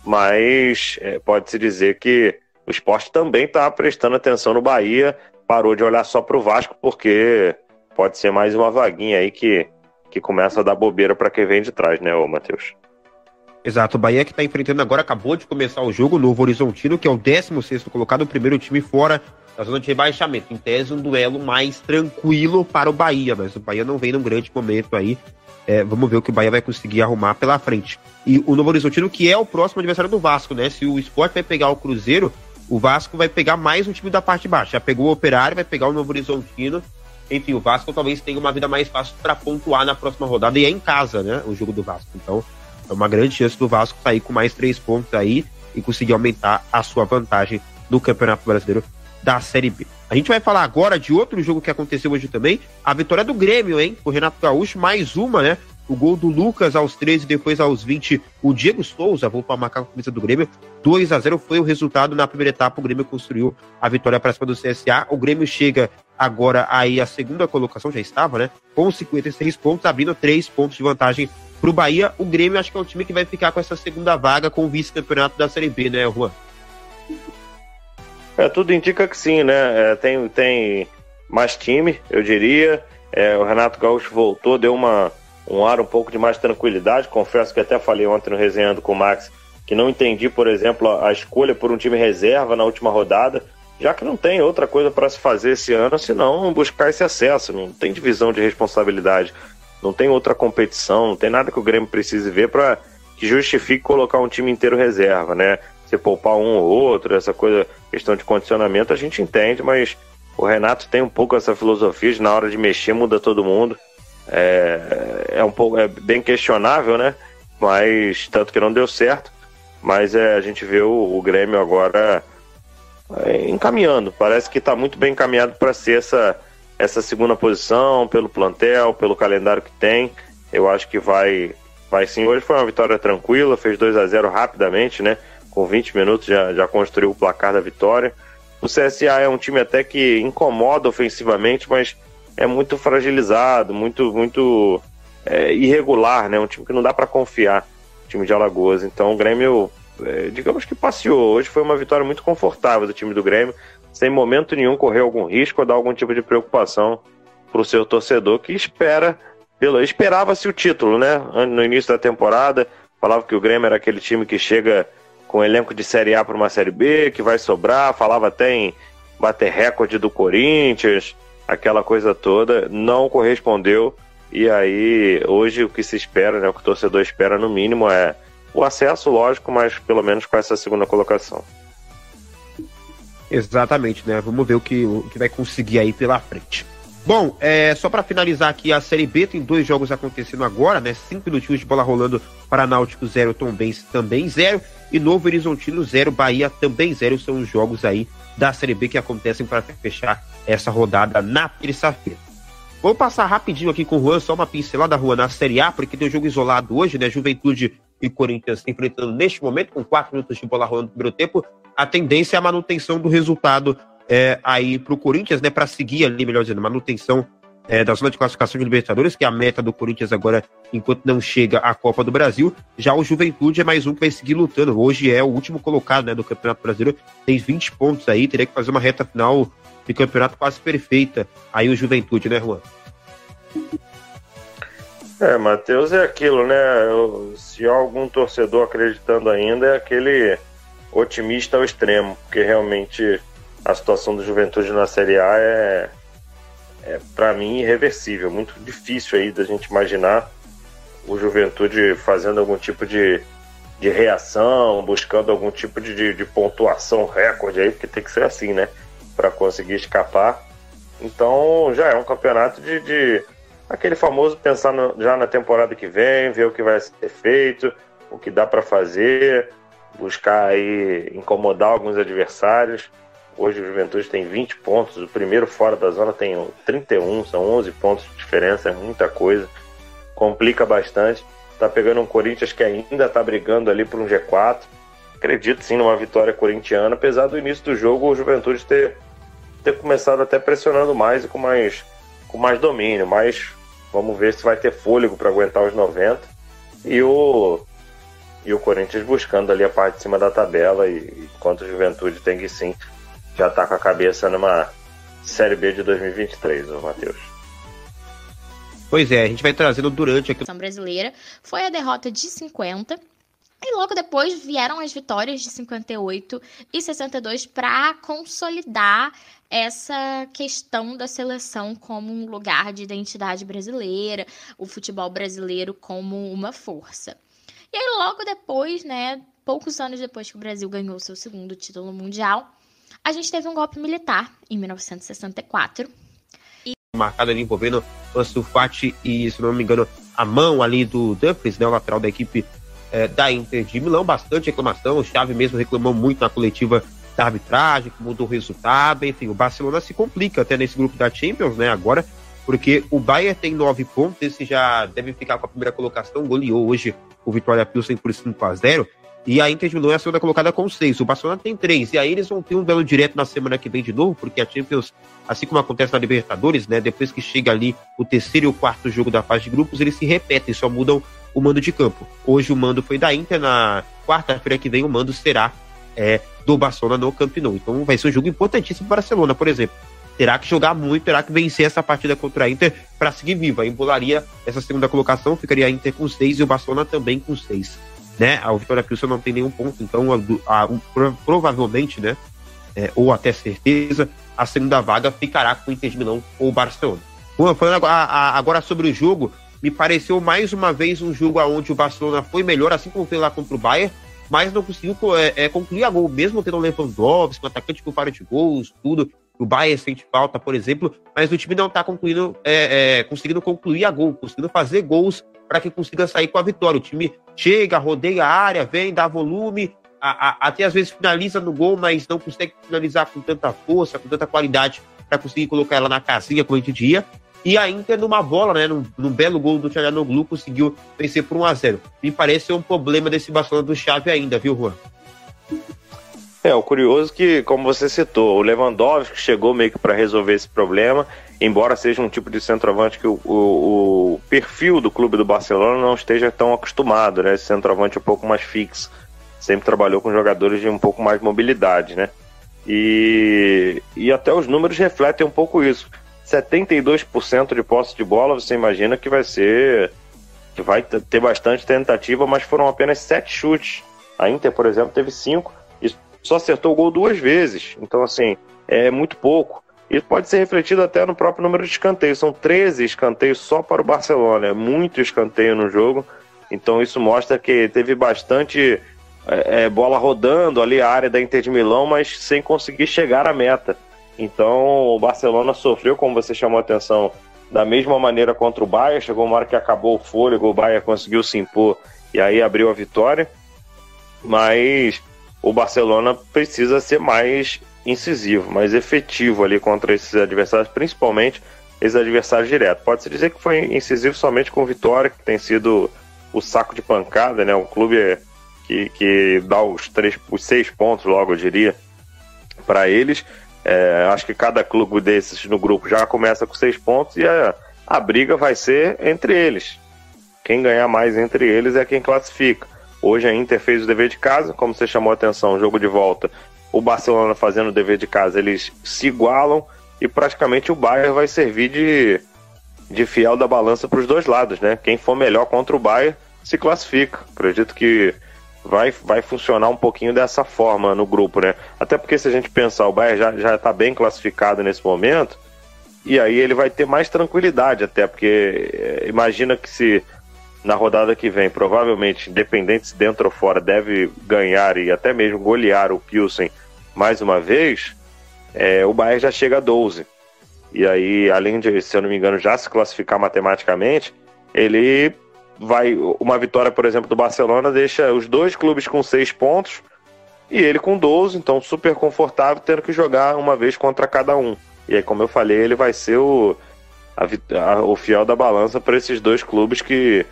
Mas é, pode-se dizer que o esporte também está prestando atenção no Bahia, parou de olhar só para o Vasco, porque pode ser mais uma vaguinha aí que que começa a dar bobeira para quem vem de trás, né, ô Matheus? Exato, o Bahia que está enfrentando agora, acabou de começar o jogo, Novo Horizontino, que é o 16 colocado, o primeiro time fora da zona de rebaixamento. Em tese, um duelo mais tranquilo para o Bahia, mas o Bahia não vem num grande momento aí. É, vamos ver o que o Bahia vai conseguir arrumar pela frente. E o Novo Horizontino, que é o próximo adversário do Vasco, né? Se o Sport vai pegar o Cruzeiro, o Vasco vai pegar mais um time da parte de baixo. Já pegou o Operário, vai pegar o Novo Horizontino enfim, o Vasco talvez tenha uma vida mais fácil para pontuar na próxima rodada e é em casa, né? O jogo do Vasco. Então, é uma grande chance do Vasco sair com mais três pontos aí e conseguir aumentar a sua vantagem no Campeonato Brasileiro da Série B. A gente vai falar agora de outro jogo que aconteceu hoje também, a vitória do Grêmio, hein? O Renato Gaúcho, mais uma, né? O gol do Lucas aos 13, depois aos 20, o Diego Souza voltou a marcar a camisa do Grêmio. 2 a 0 foi o resultado na primeira etapa. O Grêmio construiu a vitória para cima do CSA. O Grêmio chega agora aí a segunda colocação, já estava, né? Com 56 pontos, abrindo 3 pontos de vantagem para o Bahia. O Grêmio acho que é o time que vai ficar com essa segunda vaga com o vice-campeonato da Série B, né, Juan? É, tudo indica que sim, né? É, tem, tem mais time, eu diria. É, o Renato Gaúcho voltou, deu uma um ar um pouco de mais tranquilidade. Confesso que até falei ontem no resenhando com o Max que não entendi, por exemplo, a, a escolha por um time reserva na última rodada, já que não tem outra coisa para se fazer esse ano senão buscar esse acesso. Não tem divisão de responsabilidade, não tem outra competição, não tem nada que o Grêmio precise ver para que justifique colocar um time inteiro reserva, né? Se poupar um ou outro, essa coisa, questão de condicionamento, a gente entende, mas o Renato tem um pouco essa filosofia de na hora de mexer muda todo mundo é, é um pouco é bem questionável, né? Mas tanto que não deu certo. Mas é, a gente vê o, o Grêmio agora é, encaminhando. Parece que está muito bem encaminhado para ser essa, essa segunda posição, pelo plantel, pelo calendário que tem. Eu acho que vai, vai sim. Hoje foi uma vitória tranquila, fez 2 a 0 rapidamente, né? Com 20 minutos já, já construiu o placar da vitória. O CSA é um time até que incomoda ofensivamente, mas é muito fragilizado, muito muito é, irregular, né? Um time que não dá para confiar, time de Alagoas. Então o Grêmio, é, digamos que passeou. Hoje foi uma vitória muito confortável do time do Grêmio, sem momento nenhum correr algum risco ou dar algum tipo de preocupação para o seu torcedor que espera, pelo esperava-se o título, né? No início da temporada, falava que o Grêmio era aquele time que chega com elenco de Série A para uma Série B, que vai sobrar, falava até em bater recorde do Corinthians, aquela coisa toda, não correspondeu. E aí, hoje o que se espera, né, o que o torcedor espera no mínimo é o acesso, lógico, mas pelo menos com essa segunda colocação. Exatamente, né? Vamos ver o que, o que vai conseguir aí pela frente. Bom, é, só para finalizar aqui a Série B, tem dois jogos acontecendo agora, né? Cinco minutinhos de bola rolando para Náutico 0, Tombense também 0 e Novo Horizontino 0, Bahia também 0. São os jogos aí da Série B que acontecem para fechar essa rodada na terça-feira. Vou passar rapidinho aqui com o Juan, só uma pincelada, Juan, na Série A, porque tem um jogo isolado hoje, né? Juventude e Corinthians enfrentando neste momento, com quatro minutos de bola rolando no primeiro tempo. A tendência é a manutenção do resultado é, aí para o Corinthians, né, para seguir ali, melhor dizendo, manutenção é, da zona de classificação de Libertadores, que é a meta do Corinthians agora, enquanto não chega à Copa do Brasil. Já o Juventude é mais um que vai seguir lutando. Hoje é o último colocado né, do Campeonato Brasileiro, tem 20 pontos aí, teria que fazer uma reta final de campeonato quase perfeita. Aí o Juventude, né, Juan? É, Matheus, é aquilo, né? Se há algum torcedor acreditando ainda, é aquele otimista ao extremo, porque realmente a situação do Juventude na Série A é, é para mim, irreversível. Muito difícil aí da gente imaginar o Juventude fazendo algum tipo de, de reação, buscando algum tipo de, de, pontuação recorde aí, porque tem que ser assim, né? Para conseguir escapar. Então já é um campeonato de, de aquele famoso pensar no, já na temporada que vem, ver o que vai ser feito, o que dá para fazer, buscar aí incomodar alguns adversários. Hoje o Juventude tem 20 pontos, o primeiro fora da zona tem 31, são 11 pontos de diferença, é muita coisa. Complica bastante. Tá pegando um Corinthians que ainda tá brigando ali por um G4. Acredito sim numa vitória corintiana, apesar do início do jogo o Juventude ter, ter começado até pressionando mais e com mais, com mais domínio, mas vamos ver se vai ter fôlego para aguentar os 90. E o, e o Corinthians buscando ali a parte de cima da tabela, e enquanto o Juventude tem que sim já tá com a cabeça numa Série B de 2023, o Matheus. Pois é, a gente vai trazendo durante a brasileira foi a derrota de 50 e logo depois vieram as vitórias de 58 e 62 para consolidar essa questão da seleção como um lugar de identidade brasileira, o futebol brasileiro como uma força. E aí logo depois, né, poucos anos depois que o Brasil ganhou seu segundo título mundial, a gente teve um golpe militar em 1964. E... Marcada ali envolvendo o Sulfati e, se não me engano, a mão ali do Dumfries, né, o lateral da equipe é, da Inter de Milão. Bastante reclamação. O Xavi mesmo reclamou muito na coletiva da arbitragem, que mudou o resultado. Enfim, o Barcelona se complica até nesse grupo da Champions, né, agora, porque o Bayern tem nove pontos, esse já deve ficar com a primeira colocação, goleou hoje o Vitória Pilsen por 5 a 0 e a Inter de Milão é a segunda colocada com seis. O Barcelona tem três. E aí eles vão ter um duelo direto na semana que vem de novo, porque a Champions, assim como acontece na Libertadores, né? Depois que chega ali o terceiro e o quarto jogo da fase de grupos, eles se repetem, só mudam o mando de campo. Hoje o mando foi da Inter, na quarta-feira que vem o mando será é, do Barcelona no Camp Nou. Então vai ser um jogo importantíssimo para o Barcelona, por exemplo. Terá que jogar muito, terá que vencer essa partida contra a Inter para seguir viva. Embolaria essa segunda colocação, ficaria a Inter com seis e o Barcelona também com seis né? A Vitória Pilsen não tem nenhum ponto, então a, a, provavelmente, né? É, ou até certeza, a segunda vaga ficará com o Inter de Milão ou Barcelona. Bom, falando agora, sobre o jogo, me pareceu mais uma vez um jogo onde o Barcelona foi melhor, assim como foi lá contra o Bayern, mas não conseguiu é, é, concluir a gol, mesmo tendo o Lewandowski, um atacante com vários gols, tudo. O Bayern sente falta, por exemplo, mas o time não está concluindo, é, é, conseguindo concluir a gol, conseguindo fazer gols para que consiga sair com a vitória. O time chega, rodeia a área, vem, dá volume, a, a, até às vezes finaliza no gol, mas não consegue finalizar com tanta força, com tanta qualidade para conseguir colocar ela na casinha como a gente dia. E a Inter, numa bola, né, num, num belo gol do Tchalanoglu, conseguiu vencer por 1 a 0 Me parece um problema desse Barcelona do Chave ainda, viu, Juan? É, o curioso que, como você citou, o Lewandowski chegou meio que para resolver esse problema, embora seja um tipo de centroavante que o, o, o, perfil do clube do Barcelona não esteja tão acostumado, né? Esse centroavante um pouco mais fixo. Sempre trabalhou com jogadores de um pouco mais mobilidade, né? E, e até os números refletem um pouco isso. 72% de posse de bola, você imagina que vai ser. que vai ter bastante tentativa, mas foram apenas sete chutes. A Inter, por exemplo, teve cinco só acertou o gol duas vezes. Então, assim, é muito pouco. Isso pode ser refletido até no próprio número de escanteios. São 13 escanteios só para o Barcelona. É muito escanteio no jogo. Então, isso mostra que teve bastante é, é, bola rodando ali a área da Inter de Milão, mas sem conseguir chegar à meta. Então o Barcelona sofreu, como você chamou a atenção, da mesma maneira contra o Bayern. Chegou uma hora que acabou o fôlego, o Bayern conseguiu se impor e aí abriu a vitória. Mas o Barcelona precisa ser mais incisivo, mais efetivo ali contra esses adversários, principalmente esses adversários diretos. Pode-se dizer que foi incisivo somente com Vitória, que tem sido o saco de pancada, né? O clube que, que dá os, três, os seis pontos, logo eu diria, para eles. É, acho que cada clube desses no grupo já começa com seis pontos e a, a briga vai ser entre eles. Quem ganhar mais entre eles é quem classifica. Hoje a Inter fez o dever de casa, como você chamou a atenção, jogo de volta. O Barcelona fazendo o dever de casa, eles se igualam e praticamente o Bayern vai servir de, de fiel da balança para os dois lados, né? Quem for melhor contra o Bayern se classifica. Acredito que vai, vai funcionar um pouquinho dessa forma no grupo, né? Até porque se a gente pensar, o Bayern já, já tá bem classificado nesse momento, e aí ele vai ter mais tranquilidade até, porque é, imagina que se na rodada que vem, provavelmente, independente se dentro ou fora, deve ganhar e até mesmo golear o Pilsen mais uma vez, é, o Bayern já chega a 12. E aí, além de, se eu não me engano, já se classificar matematicamente, ele vai uma vitória, por exemplo, do Barcelona deixa os dois clubes com seis pontos e ele com 12, então super confortável, tendo que jogar uma vez contra cada um. E aí, como eu falei, ele vai ser o, a, a, o fiel da balança para esses dois clubes que,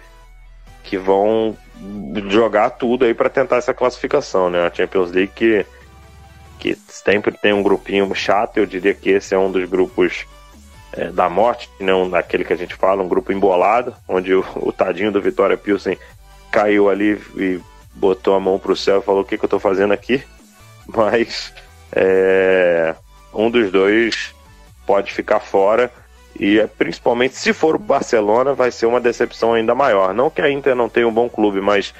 que vão jogar tudo aí para tentar essa classificação, né? A Champions League que, que sempre tem um grupinho chato, eu diria que esse é um dos grupos é, da morte, não daquele que a gente fala, um grupo embolado, onde o, o tadinho do Vitória Pilsen caiu ali e botou a mão pro céu e falou: O que, que eu tô fazendo aqui? Mas é, um dos dois pode ficar fora. E é, principalmente se for o Barcelona, vai ser uma decepção ainda maior. Não que a Inter não tenha um bom clube, mas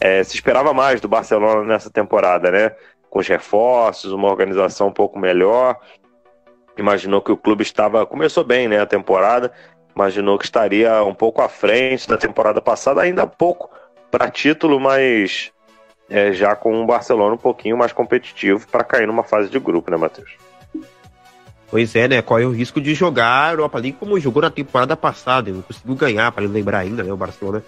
é, se esperava mais do Barcelona nessa temporada, né? Com os reforços, uma organização um pouco melhor imaginou que o clube estava. Começou bem né, a temporada, imaginou que estaria um pouco à frente da temporada passada, ainda pouco para título, mas é, já com o Barcelona um pouquinho mais competitivo para cair numa fase de grupo, né, Matheus? Pois é, né? É o risco de jogar a Europa League como jogou na temporada passada? Não conseguiu ganhar, para lembrar ainda, né? O Barcelona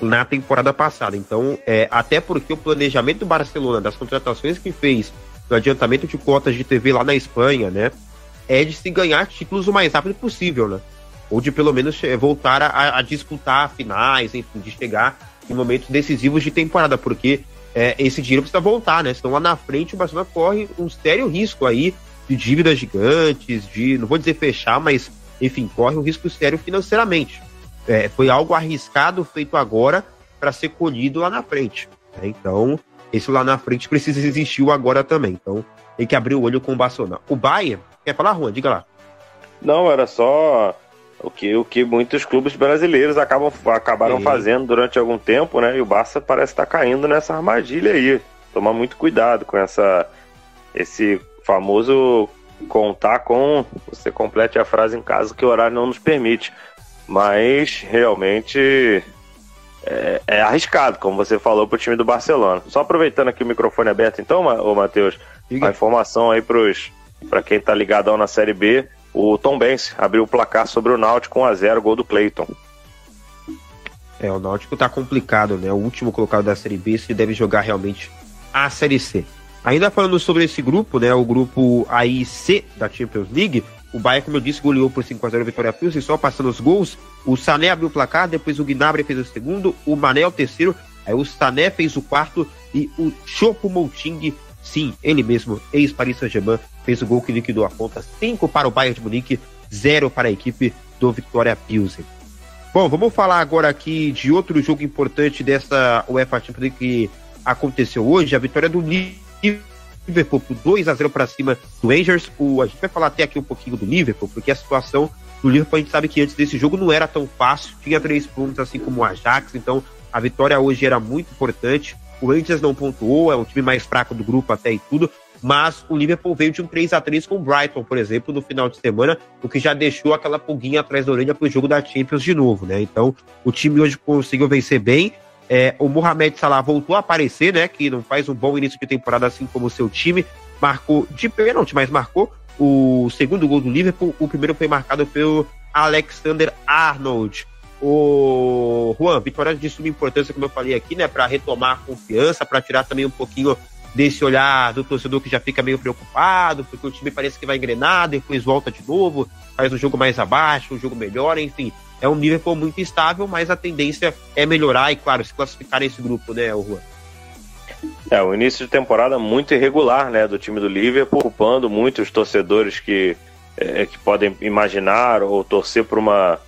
na temporada passada. Então, é, até porque o planejamento do Barcelona, das contratações que fez, do adiantamento de cotas de TV lá na Espanha, né? é de se ganhar títulos o mais rápido possível, né? Ou de pelo menos voltar a, a disputar finais, enfim, de chegar em momentos decisivos de temporada, porque é, esse dinheiro precisa voltar, né? Senão lá na frente o Barcelona corre um sério risco aí de dívidas gigantes, de, não vou dizer fechar, mas, enfim, corre um risco sério financeiramente. É, foi algo arriscado feito agora para ser colhido lá na frente. Né? Então, esse lá na frente precisa existir o agora também. Então, tem que abrir o olho com o Barcelona. O Bayern Quer falar, Juan? Diga lá. Não, era só o que, o que muitos clubes brasileiros acabam, acabaram Sim. fazendo durante algum tempo, né? E o Barça parece estar tá caindo nessa armadilha aí. Tomar muito cuidado com essa esse famoso contar com. Você complete a frase em caso que o horário não nos permite. Mas realmente é, é arriscado, como você falou, para o time do Barcelona. Só aproveitando aqui o microfone aberto, então, ô Matheus, a informação aí para quem tá ligadão na Série B, o Tom Benz abriu o placar sobre o Náutico 1 a 0 gol do Cleiton. É, o Náutico tá complicado, né? O último colocado da Série B, se deve jogar realmente a Série C. Ainda falando sobre esse grupo, né? O grupo AIC da Champions League, o Bayern, como eu disse, goleou por 5x0 a Vitória Pilsen, só passando os gols. O Sané abriu o placar, depois o Gnabry fez o segundo, o Mané o terceiro, aí o Sané fez o quarto e o Chopo Mouting Sim, ele mesmo, ex-Paris Saint-Germain, fez o gol que liquidou a conta. 5 para o Bayern de Munique, 0 para a equipe do Victoria Pilsen. Bom, vamos falar agora aqui de outro jogo importante dessa UEFA Champions League que aconteceu hoje, a vitória do Liverpool por 2 a 0 para cima do Rangers. O, a gente vai falar até aqui um pouquinho do Liverpool, porque a situação do Liverpool a gente sabe que antes desse jogo não era tão fácil, tinha três pontos assim como o Ajax, então a vitória hoje era muito importante. O Rangers não pontuou, é o time mais fraco do grupo até e tudo, mas o Liverpool veio de um 3 a 3 com o Brighton, por exemplo, no final de semana, o que já deixou aquela pulguinha atrás da orelha para o jogo da Champions de novo, né? Então, o time hoje conseguiu vencer bem. É, o Mohamed Salah voltou a aparecer, né? Que não faz um bom início de temporada assim como o seu time. Marcou de pênalti, mas marcou o segundo gol do Liverpool. O primeiro foi marcado pelo Alexander Arnold. O Juan, vitória de suma importância, como eu falei aqui, né? Para retomar a confiança, para tirar também um pouquinho desse olhar do torcedor que já fica meio preocupado, porque o time parece que vai engrenar, depois volta de novo, faz um jogo mais abaixo, um jogo melhor, enfim. É um nível muito instável, mas a tendência é melhorar e, claro, se classificar nesse grupo, né, Juan? É, o início de temporada muito irregular, né, do time do Liverpool, ocupando muitos torcedores que, é, que podem imaginar ou torcer por uma,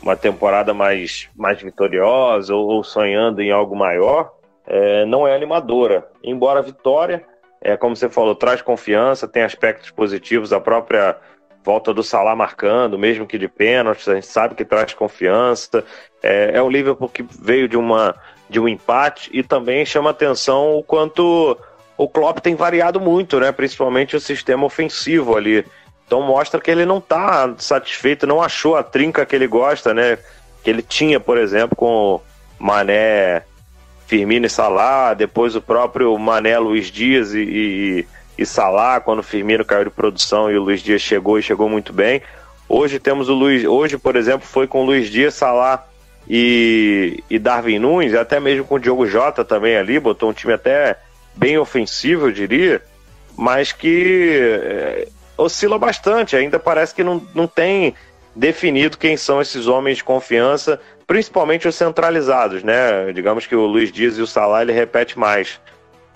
uma temporada mais, mais vitoriosa ou, ou sonhando em algo maior é, não é animadora. Embora a vitória, é, como você falou, traz confiança, tem aspectos positivos, a própria volta do Salah marcando, mesmo que de pênaltis, a gente sabe que traz confiança. É, é o Liverpool que veio de, uma, de um empate e também chama atenção o quanto o Klopp tem variado muito, né? principalmente o sistema ofensivo ali. Então mostra que ele não está satisfeito, não achou a trinca que ele gosta, né? Que ele tinha, por exemplo, com Mané, Firmino e Salah, depois o próprio Mané, Luiz Dias e, e, e Salah, quando o Firmino caiu de produção e o Luiz Dias chegou e chegou muito bem. Hoje temos o Luiz, hoje, por exemplo, foi com o Luiz Dias, Salah e, e Darwin Nunes, até mesmo com o Diogo Jota também ali, botou um time até bem ofensivo, eu diria, mas que é, oscila bastante, ainda parece que não, não tem definido quem são esses homens de confiança principalmente os centralizados, né? Digamos que o Luiz Dias e o Salah ele repete mais.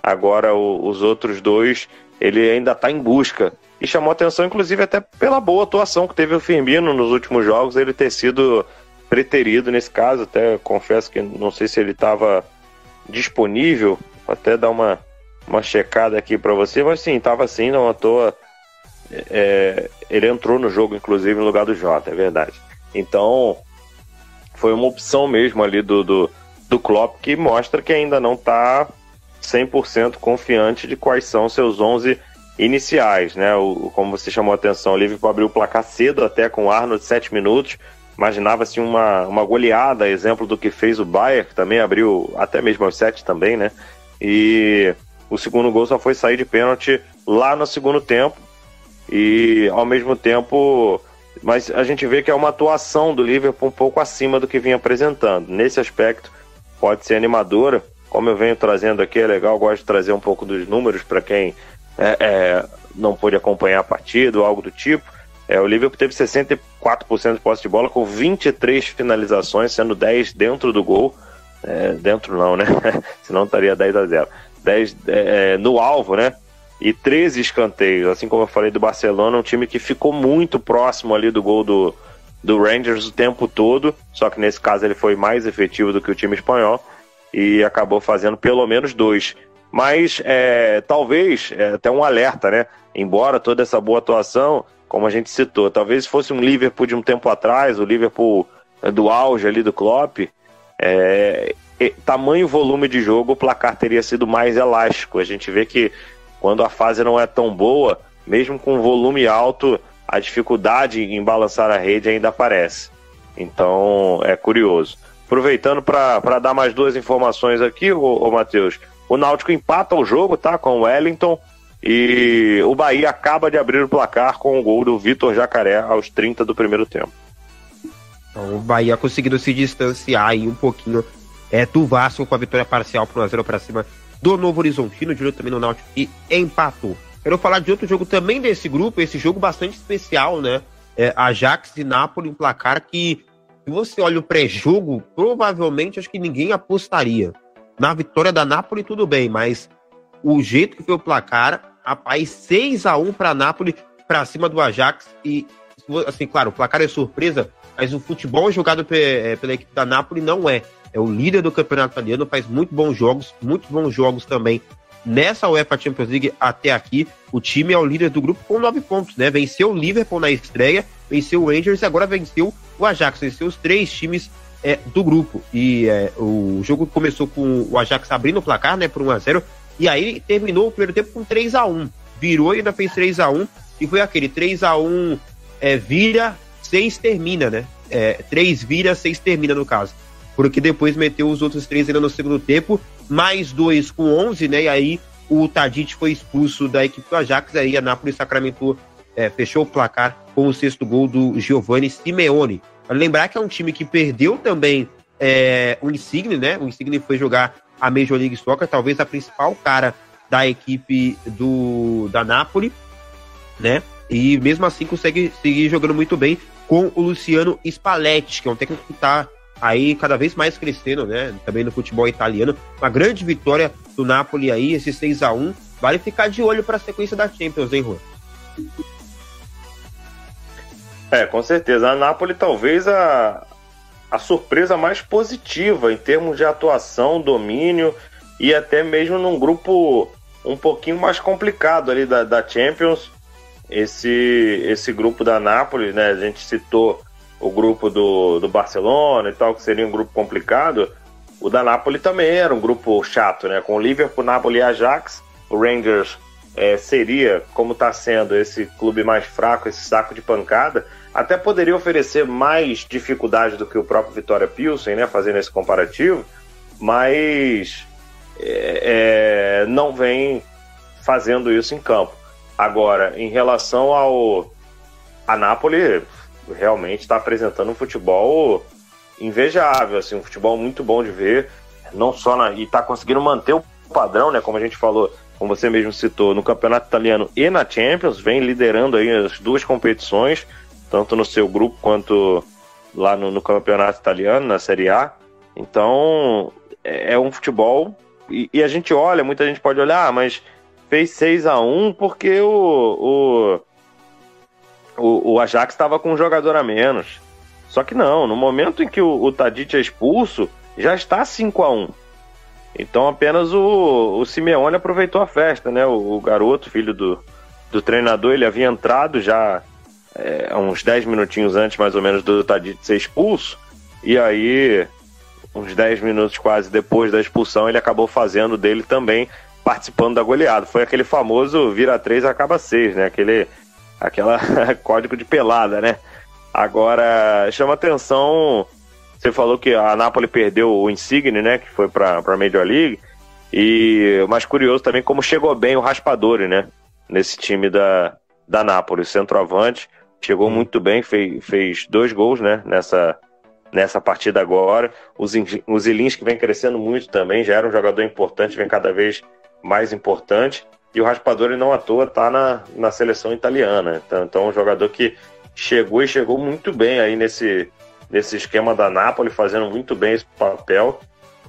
Agora o, os outros dois ele ainda está em busca e chamou atenção inclusive até pela boa atuação que teve o Firmino nos últimos jogos, ele ter sido preterido nesse caso. Até confesso que não sei se ele estava disponível, Vou até dar uma uma checada aqui para você, mas sim, estava sim, não à toa. É, ele entrou no jogo, inclusive, no lugar do Jota, é verdade. Então, foi uma opção mesmo ali do, do, do Klopp que mostra que ainda não está 100% confiante de quais são seus 11 iniciais, né? O, como você chamou a atenção, o Liverpool abriu o placar cedo até com o Arnold 7 minutos. Imaginava-se uma, uma goleada, exemplo do que fez o Bayern, que também abriu até mesmo aos 7 também, né? E o segundo gol só foi sair de pênalti lá no segundo tempo. E ao mesmo tempo mas a gente vê que é uma atuação do Liverpool um pouco acima do que vinha apresentando. Nesse aspecto, pode ser animadora. Como eu venho trazendo aqui, é legal, gosto de trazer um pouco dos números para quem é, é, não pôde acompanhar a partida ou algo do tipo. É, o Liverpool teve 64% de posse de bola, com 23 finalizações, sendo 10 dentro do gol. É, dentro não, né? Senão estaria 10 a 0. 10 é, no alvo, né? E 13 escanteios. Assim como eu falei do Barcelona, um time que ficou muito próximo ali do gol do, do Rangers o tempo todo, só que nesse caso ele foi mais efetivo do que o time espanhol e acabou fazendo pelo menos dois. Mas é, talvez, é, até um alerta, né? Embora toda essa boa atuação, como a gente citou, talvez fosse um Liverpool de um tempo atrás, o Liverpool do auge ali do Klopp, é, tamanho volume de jogo, o placar teria sido mais elástico. A gente vê que quando a fase não é tão boa, mesmo com volume alto, a dificuldade em balançar a rede ainda aparece. Então é curioso. Aproveitando para dar mais duas informações aqui, ô, ô Matheus. O Náutico empata o jogo, tá? Com o Wellington. E o Bahia acaba de abrir o placar com o gol do Vitor Jacaré aos 30 do primeiro tempo. Então, o Bahia conseguindo se distanciar aí um pouquinho é, do Vasco com a vitória parcial por 1x0 para cima do Novo Horizontino, de também no Náutico e empatou. Quero falar de outro jogo também desse grupo, esse jogo bastante especial, né? É, Ajax e Napoli, um placar que, se você olha o pré-jogo, provavelmente acho que ninguém apostaria. Na vitória da Napoli, tudo bem, mas o jeito que foi o placar, rapaz, 6 a 1 para Napoli, para cima do Ajax e assim, claro, o placar é surpresa, mas o futebol jogado é, pela equipe da Napoli não é. É o líder do campeonato italiano, faz muito bons jogos, muito bons jogos também nessa UEFA Champions League até aqui. O time é o líder do grupo com nove pontos, né? Venceu o Liverpool na estreia, venceu o Rangers e agora venceu o Ajax, venceu os três times é, do grupo. E é, o jogo começou com o Ajax abrindo o placar, né, por 1 a 0 e aí terminou o primeiro tempo com 3 a 1 Virou e ainda fez 3 a 1 e foi aquele 3 a 1 é, vira, 6 termina, né? É, 3 vira, 6 termina no caso. Porque depois meteu os outros três ainda no segundo tempo, mais dois com 11, né? E aí o Tadic foi expulso da equipe do Ajax, aí a Napoli sacramentou, é, fechou o placar com o sexto gol do Giovanni Simeone. Lembrar que é um time que perdeu também é, o Insigne, né? O Insigne foi jogar a Major League Soccer, talvez a principal cara da equipe do da Napoli, né? E mesmo assim consegue seguir jogando muito bem com o Luciano Spalletti, que é um técnico que está aí cada vez mais crescendo, né? Também no futebol italiano. Uma grande vitória do Napoli aí, esse 6 a 1 Vale ficar de olho para a sequência da Champions, hein, Juan? É, com certeza. A Napoli talvez a, a surpresa mais positiva em termos de atuação, domínio e até mesmo num grupo um pouquinho mais complicado ali da, da Champions. Esse, esse grupo da Napoli, né? A gente citou o grupo do, do Barcelona e tal, que seria um grupo complicado. O da Napoli também era um grupo chato, né? Com o Liverpool, Napoli e Ajax. O Rangers é, seria, como está sendo, esse clube mais fraco, esse saco de pancada até poderia oferecer mais dificuldade do que o próprio Vitória Pilsen, né, fazendo esse comparativo, mas é, é, não vem fazendo isso em campo. Agora, em relação ao a Napoli, realmente está apresentando um futebol invejável, assim, um futebol muito bom de ver, não só na, e está conseguindo manter o padrão, né, como a gente falou, como você mesmo citou, no campeonato italiano e na Champions, vem liderando aí as duas competições tanto no seu grupo quanto lá no, no campeonato italiano, na Série A. Então, é, é um futebol. E, e, a gente olha, muita gente pode olhar, ah, mas fez 6 a 1 porque o, o, o, o Ajax estava com um jogador a menos. Só que não, no momento em que o, o Tadic é expulso, já está 5 a 1 Então apenas o, o Simeone aproveitou a festa, né? O, o garoto, filho do, do treinador, ele havia entrado já é, uns 10 minutinhos antes, mais ou menos, do Tadic ser expulso. E aí, uns 10 minutos quase depois da expulsão, ele acabou fazendo dele também participando da goleada. Foi aquele famoso vira 3 acaba 6, né? Aquele aquela código de pelada, né? Agora, chama atenção, você falou que a Napoli perdeu o Insigne, né, que foi para a Major League, e mais curioso também como chegou bem o Raspadori, né, nesse time da, da Napoli, centroavante, Chegou muito bem, fez, fez dois gols né, nessa, nessa partida agora. Os, os Ilins que vem crescendo muito também, já era um jogador importante, vem cada vez mais importante. E o Raspadori não à toa está na, na seleção italiana. Então, então, um jogador que chegou e chegou muito bem aí nesse, nesse esquema da Napoli, fazendo muito bem esse papel.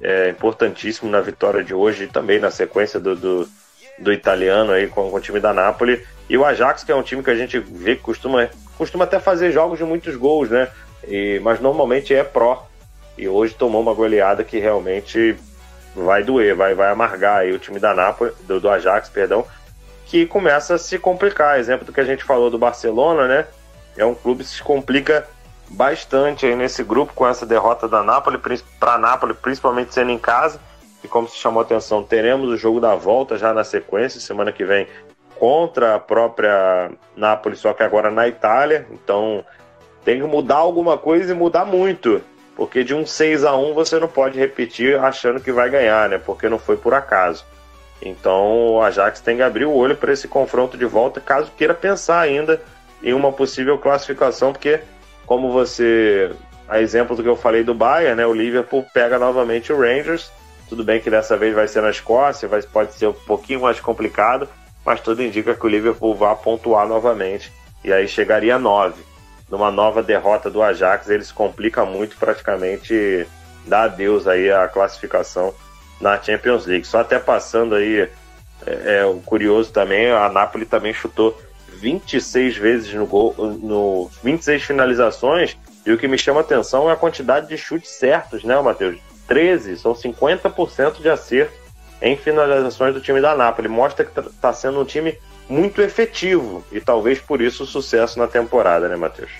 É importantíssimo na vitória de hoje e também na sequência do, do, do italiano aí com, com o time da Napoli. E o Ajax, que é um time que a gente vê que costuma, costuma até fazer jogos de muitos gols, né? E, mas normalmente é pró. E hoje tomou uma goleada que realmente vai doer, vai, vai amargar aí o time da Nápoles, do, do Ajax, perdão, que começa a se complicar. Exemplo do que a gente falou do Barcelona, né? É um clube que se complica bastante aí nesse grupo com essa derrota da Nápoles, para Nápoles, principalmente sendo em casa. E como se chamou a atenção, teremos o jogo da volta já na sequência, semana que vem contra a própria Nápoles, só que agora na Itália. Então tem que mudar alguma coisa e mudar muito. Porque de um 6 a 1 você não pode repetir achando que vai ganhar, né? Porque não foi por acaso. Então o Ajax tem que abrir o olho para esse confronto de volta, caso queira pensar ainda em uma possível classificação, porque como você, a exemplo do que eu falei do Bayern, né, o Liverpool pega novamente o Rangers. Tudo bem que dessa vez vai ser na Escócia, vai, pode ser um pouquinho mais complicado, mas tudo indica que o Liverpool vai pontuar novamente e aí chegaria a 9. Numa nova derrota do Ajax, eles complica muito, praticamente dá adeus aí a classificação na Champions League. Só até passando aí é, é o curioso também, a Napoli também chutou 26 vezes no gol, no 26 finalizações, e o que me chama atenção é a quantidade de chutes certos, né, Matheus? 13, são 50% de acerto em finalizações do time da Napoli. Mostra que está sendo um time muito efetivo e talvez por isso o sucesso na temporada, né, Matheus?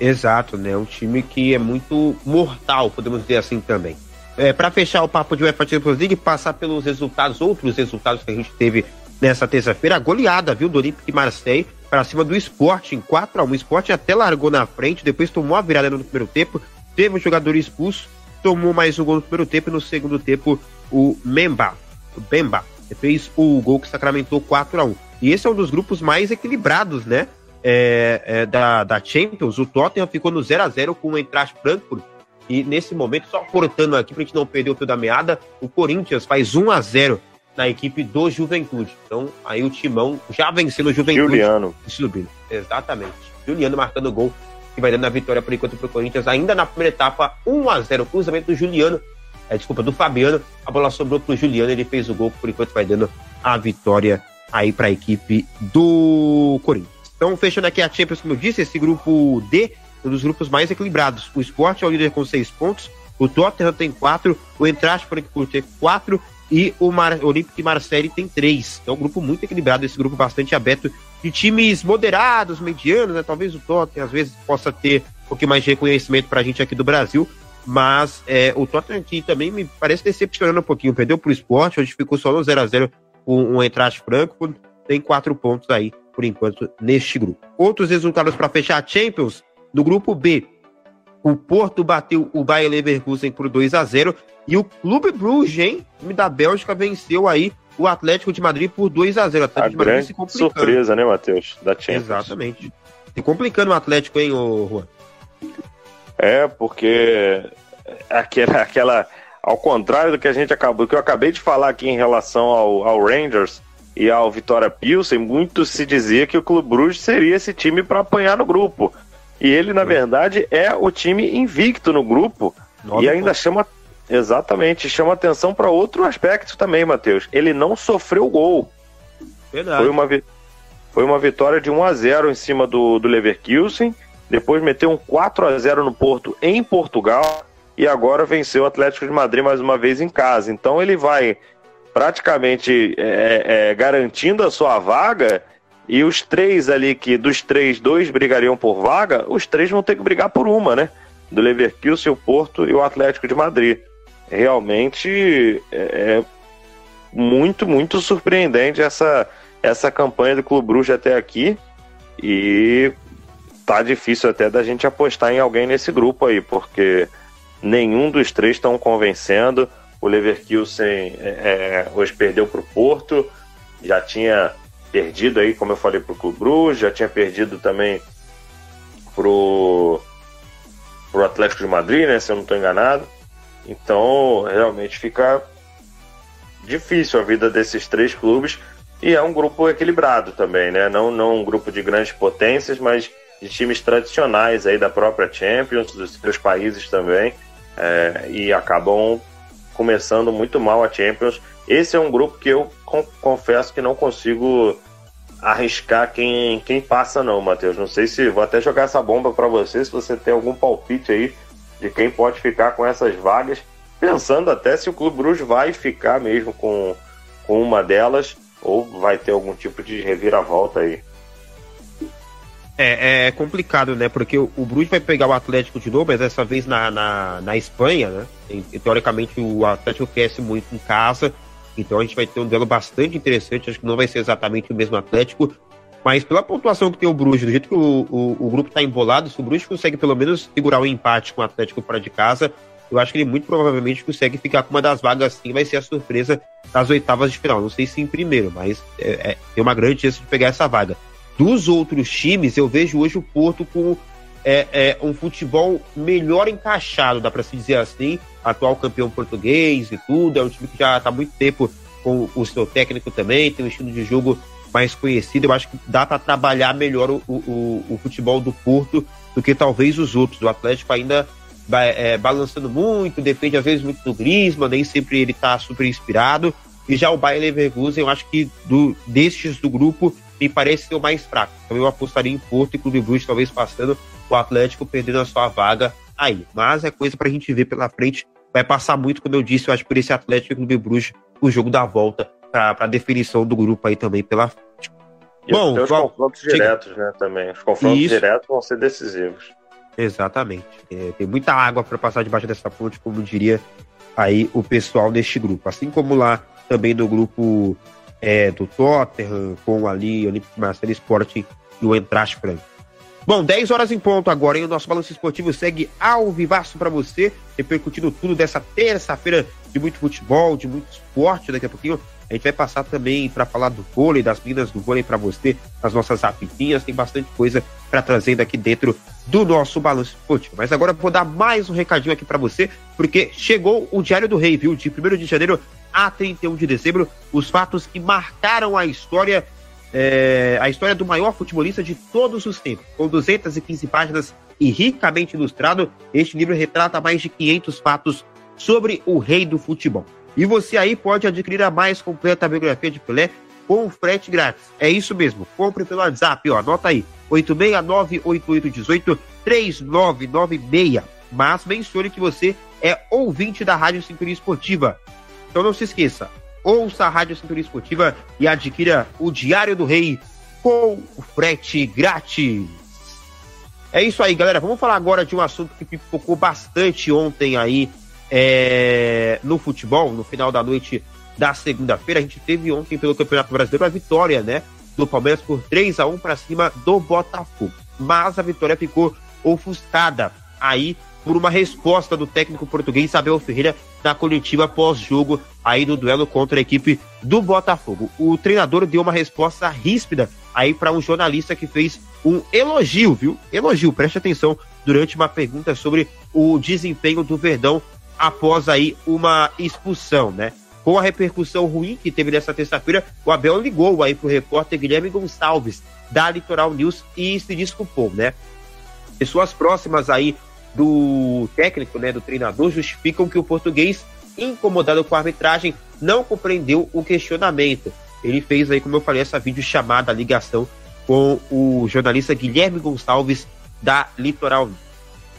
Exato, né? Um time que é muito mortal, podemos dizer assim também. É, para fechar o papo de UEFA Champions League, passar pelos resultados, outros resultados que a gente teve nessa terça-feira, a goleada, viu, do Olympique Marseille para cima do Sporting, 4 a 1 O Sporting até largou na frente, depois tomou a virada no primeiro tempo, teve um jogador expulso, tomou mais um gol no primeiro tempo e no segundo tempo o Memba, o Bemba, fez o gol que sacramentou 4 a 1 E esse é um dos grupos mais equilibrados, né? É, é, da, da Champions. O Tottenham ficou no 0 a 0 com o Eintracht Frankfurt. E nesse momento, só cortando aqui pra gente não perder o fio da meada, o Corinthians faz 1 a 0 na equipe do Juventude. Então, aí o Timão já vencendo o Juventude. Juliano. Subindo. Exatamente. Juliano marcando o gol que vai dando a vitória por enquanto pro Corinthians. Ainda na primeira etapa, 1 a 0 cruzamento do Juliano é, desculpa, do Fabiano. A bola sobrou pro Juliano, ele fez o gol, por enquanto vai dando a vitória aí para a equipe do Corinthians. Então, fechando aqui a Champions, como eu disse, esse grupo D, um dos grupos mais equilibrados. O Sport é o líder com seis pontos, o Tottenham tem quatro, o Eintracht Frankfurt tem quatro e o Mar Olympique Marseille tem três. Então, um grupo muito equilibrado, esse grupo bastante aberto de times moderados, medianos, né? Talvez o Tottenham às vezes possa ter um pouquinho mais de reconhecimento para a gente aqui do Brasil, mas é, o Tottenham aqui também me parece decepcionando um pouquinho. Perdeu pro esporte, hoje ficou só no 0x0 com um entrate franco. Tem quatro pontos aí, por enquanto, neste grupo. Outros resultados para fechar a Champions. No grupo B, o Porto bateu o Bayer Leverkusen por 2 a 0 e o Clube Bruges, hein, time da Bélgica, venceu aí o Atlético de Madrid por 2 a 0 A Atlético de Madrid se complicando. surpresa, né, Matheus? Da Champions. Exatamente. Se complicando o Atlético, hein, ô Juan? É, porque aquela, aquela. Ao contrário do que a gente acabou, que eu acabei de falar aqui em relação ao, ao Rangers e ao Vitória Pilsen, muito se dizia que o Clube Bruges seria esse time para apanhar no grupo. E ele, na verdade, é o time invicto no grupo. Nove e ainda pontos. chama. Exatamente, chama atenção para outro aspecto também, Matheus. Ele não sofreu gol. Verdade. Foi uma, foi uma vitória de 1 a 0 em cima do, do Leverkusen depois meteu um 4 a 0 no Porto em Portugal e agora venceu o Atlético de Madrid mais uma vez em casa. Então ele vai praticamente é, é, garantindo a sua vaga e os três ali que dos três dois brigariam por vaga, os três vão ter que brigar por uma, né? Do Leverkusen, o Porto e o Atlético de Madrid. Realmente é, é muito muito surpreendente essa essa campanha do Clube Bruges até aqui e tá difícil até da gente apostar em alguém nesse grupo aí, porque nenhum dos três estão convencendo. O Leverkusen é, é hoje perdeu para o Porto, já tinha perdido aí, como eu falei, para o Clube Bruges, já tinha perdido também pro pro Atlético de Madrid, né? Se eu não estou enganado. Então, realmente fica difícil a vida desses três clubes e é um grupo equilibrado também, né? Não, não um grupo de grandes potências, mas de times tradicionais aí da própria Champions, dos seus países também, é, e acabam começando muito mal a Champions. Esse é um grupo que eu confesso que não consigo arriscar quem, quem passa não, Matheus. Não sei se vou até jogar essa bomba para você, se você tem algum palpite aí de quem pode ficar com essas vagas, pensando até se o Clube Bruges vai ficar mesmo com, com uma delas ou vai ter algum tipo de reviravolta aí. É, é complicado, né? Porque o, Bruges vai pegar o Atlético de novo, mas dessa vez na, na, na Espanha, né? E, teoricamente o Atlético cresce muito em casa, então a gente vai ter um duelo bastante interessante. Acho que não vai ser exatamente o mesmo Atlético, mas pela pontuação que tem o Bruges, do jeito que o, o, o grupo está embolado, se o Bruges consegue pelo menos segurar o um empate com o Atlético fora de casa, eu acho que ele muito provavelmente consegue ficar com uma das vagas assim, vai ser a surpresa das oitavas de final. Não sei se em primeiro, mas é, é, tem uma grande chance de pegar essa vaga dos outros times, eu vejo hoje o Porto com é, é, um futebol melhor encaixado, dá para se dizer assim, atual campeão português e tudo, é um time que já está há muito tempo com o seu técnico também, tem um estilo de jogo mais conhecido, eu acho que dá para trabalhar melhor o, o, o, futebol do Porto do que talvez os outros. O Atlético ainda é, balançando muito, depende às vezes muito do Griezmann, nem sempre ele está super inspirado, E já o Bayer Leverkusen, eu acho que do, destes do grupo, me parece ser o mais fraco. Então eu apostaria em Porto e Clube Bruges, talvez passando o Atlético perdendo a sua vaga aí. Mas é coisa pra gente ver pela frente. Vai passar muito, como eu disse, eu acho, por esse Atlético e Clube Bruges, o jogo da volta para a definição do grupo aí também pela frente. E Bom, tem os confrontos diretos, né, também. Os confrontos Isso. diretos vão ser decisivos. Exatamente. É, tem muita água para passar debaixo dessa ponte, como diria aí o pessoal deste grupo. Assim como lá também no grupo é, do Tottenham, com ali o Olympic Marseille e o Entraste Franco. Bom, 10 horas em ponto agora, e o nosso balanço esportivo segue ao vivaço para você, repercutindo tudo dessa terça-feira de muito futebol, de muito esporte. Daqui a pouquinho a gente vai passar também para falar do vôlei, das minas do vôlei para você, nas nossas rapidinhas. Tem bastante coisa para trazer aqui dentro do nosso balanço esportivo. Mas agora vou dar mais um recadinho aqui para você, porque chegou o Diário do Rei, viu? De 1 de janeiro a 31 de dezembro, os fatos que marcaram a história, é, a história do maior futebolista de todos os tempos. Com 215 páginas e ricamente ilustrado, este livro retrata mais de 500 fatos sobre o rei do futebol. E você aí pode adquirir a mais completa biografia de Pelé com frete grátis. É isso mesmo. Compre pelo WhatsApp, ó, anota aí. 869-8818-3996. Mas mencione que você é ouvinte da Rádio Cinturinha Esportiva. Então não se esqueça, ouça a Rádio Cinturinha Esportiva e adquira o Diário do Rei com frete grátis. É isso aí, galera. Vamos falar agora de um assunto que pipocou bastante ontem aí é, no futebol, no final da noite da segunda-feira. A gente teve ontem pelo Campeonato Brasileiro a vitória, né? Do Palmeiras por 3 a 1 para cima do Botafogo. Mas a vitória ficou ofuscada aí por uma resposta do técnico português Abel Ferreira na coletiva pós-jogo aí do duelo contra a equipe do Botafogo. O treinador deu uma resposta ríspida aí para um jornalista que fez um elogio, viu? Elogio, preste atenção, durante uma pergunta sobre o desempenho do Verdão após aí uma expulsão, né? Com a repercussão ruim que teve nessa terça-feira, o Abel ligou aí pro repórter Guilherme Gonçalves da Litoral News e se desculpou, né? Pessoas próximas aí do técnico, né, do treinador, justificam que o português, incomodado com a arbitragem, não compreendeu o questionamento. Ele fez aí, como eu falei, essa videochamada, ligação com o jornalista Guilherme Gonçalves da Litoral.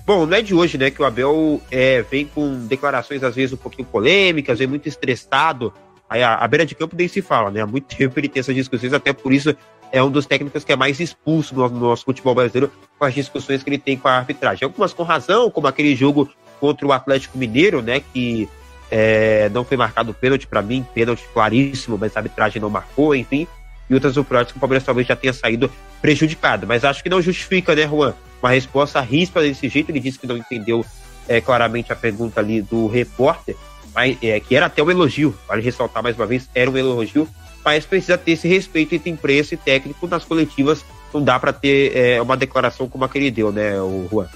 Bom, não é de hoje, né, que o Abel é, vem com declarações às vezes um pouquinho polêmicas, vem muito estressado. Aí a, a beira de campo nem se fala, né? Há muito tempo ele tem essas discussões, até por isso é um dos técnicos que é mais expulso no, no nosso futebol brasileiro com as discussões que ele tem com a arbitragem. Algumas com razão, como aquele jogo contra o Atlético Mineiro, né, que é, não foi marcado pênalti para mim, pênalti claríssimo, mas a arbitragem não marcou, enfim. E outras oportunidades que o Palmeiras talvez já tenha saído prejudicado. Mas acho que não justifica, né, Juan? uma resposta ríspida desse jeito. Ele disse que não entendeu é, claramente a pergunta ali do repórter, mas, é, que era até um elogio, vale ressaltar mais uma vez, era um elogio, mas precisa ter esse respeito entre imprensa e técnico nas coletivas. Não dá para ter é, uma declaração como a que ele deu, né, o Juan?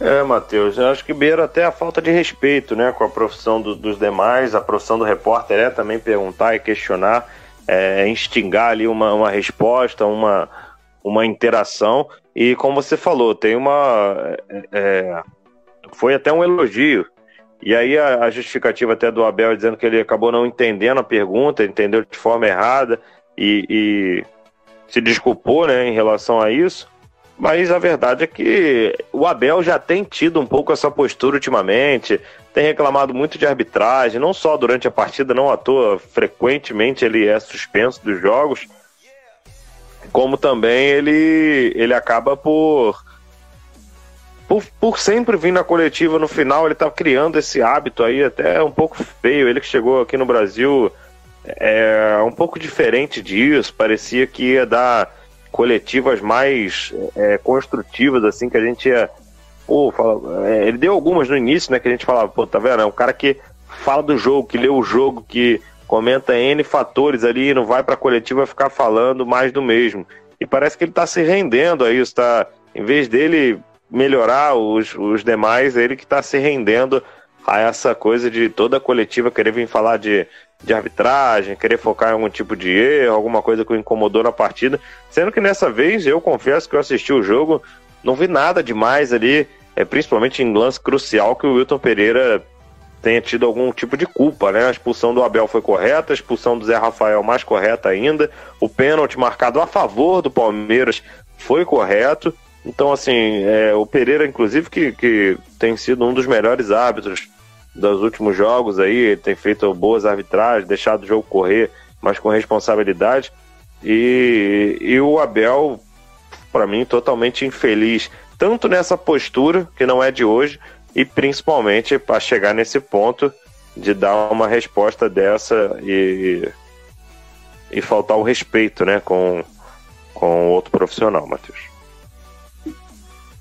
É, Matheus, eu acho que beira até a falta de respeito né, com a profissão do, dos demais, a profissão do repórter é também perguntar e questionar, é, instigar ali uma, uma resposta, uma, uma interação e como você falou, tem uma é, é, foi até um elogio e aí a, a, justificativa até do Abel dizendo que ele acabou não entendendo a pergunta, entendeu de forma errada e, e se desculpou, né, em relação a isso. Mas a verdade é que o Abel já tem tido um pouco essa postura ultimamente, tem reclamado muito de arbitragem, não só durante a partida, não à toa, frequentemente ele é suspenso dos jogos como também ele, ele acaba por, por, por sempre vir na coletiva no final, ele tá criando esse hábito aí até um pouco feio. Ele que chegou aqui no Brasil é um pouco diferente disso, parecia que ia dar coletivas mais é, construtivas, assim, que a gente ia. Pô, fala, é, ele deu algumas no início, né? Que a gente falava, pô, tá vendo? É um cara que fala do jogo, que lê o jogo, que comenta N fatores ali, não vai para a coletiva ficar falando mais do mesmo. E parece que ele está se rendendo a isso, tá? Em vez dele melhorar os, os demais, ele que está se rendendo a essa coisa de toda a coletiva querer vir falar de, de arbitragem, querer focar em algum tipo de erro, alguma coisa que o incomodou na partida. Sendo que nessa vez, eu confesso que eu assisti o jogo, não vi nada demais ali, é, principalmente em lance crucial que o Wilton Pereira tenha tido algum tipo de culpa, né? A expulsão do Abel foi correta, a expulsão do Zé Rafael mais correta ainda, o pênalti marcado a favor do Palmeiras foi correto. Então, assim, é, o Pereira, inclusive, que, que tem sido um dos melhores árbitros dos últimos jogos aí, tem feito boas arbitragens, deixado o jogo correr, mas com responsabilidade. E, e o Abel, para mim, totalmente infeliz, tanto nessa postura, que não é de hoje, e principalmente para chegar nesse ponto de dar uma resposta dessa e, e faltar o respeito né, com, com outro profissional, Matheus.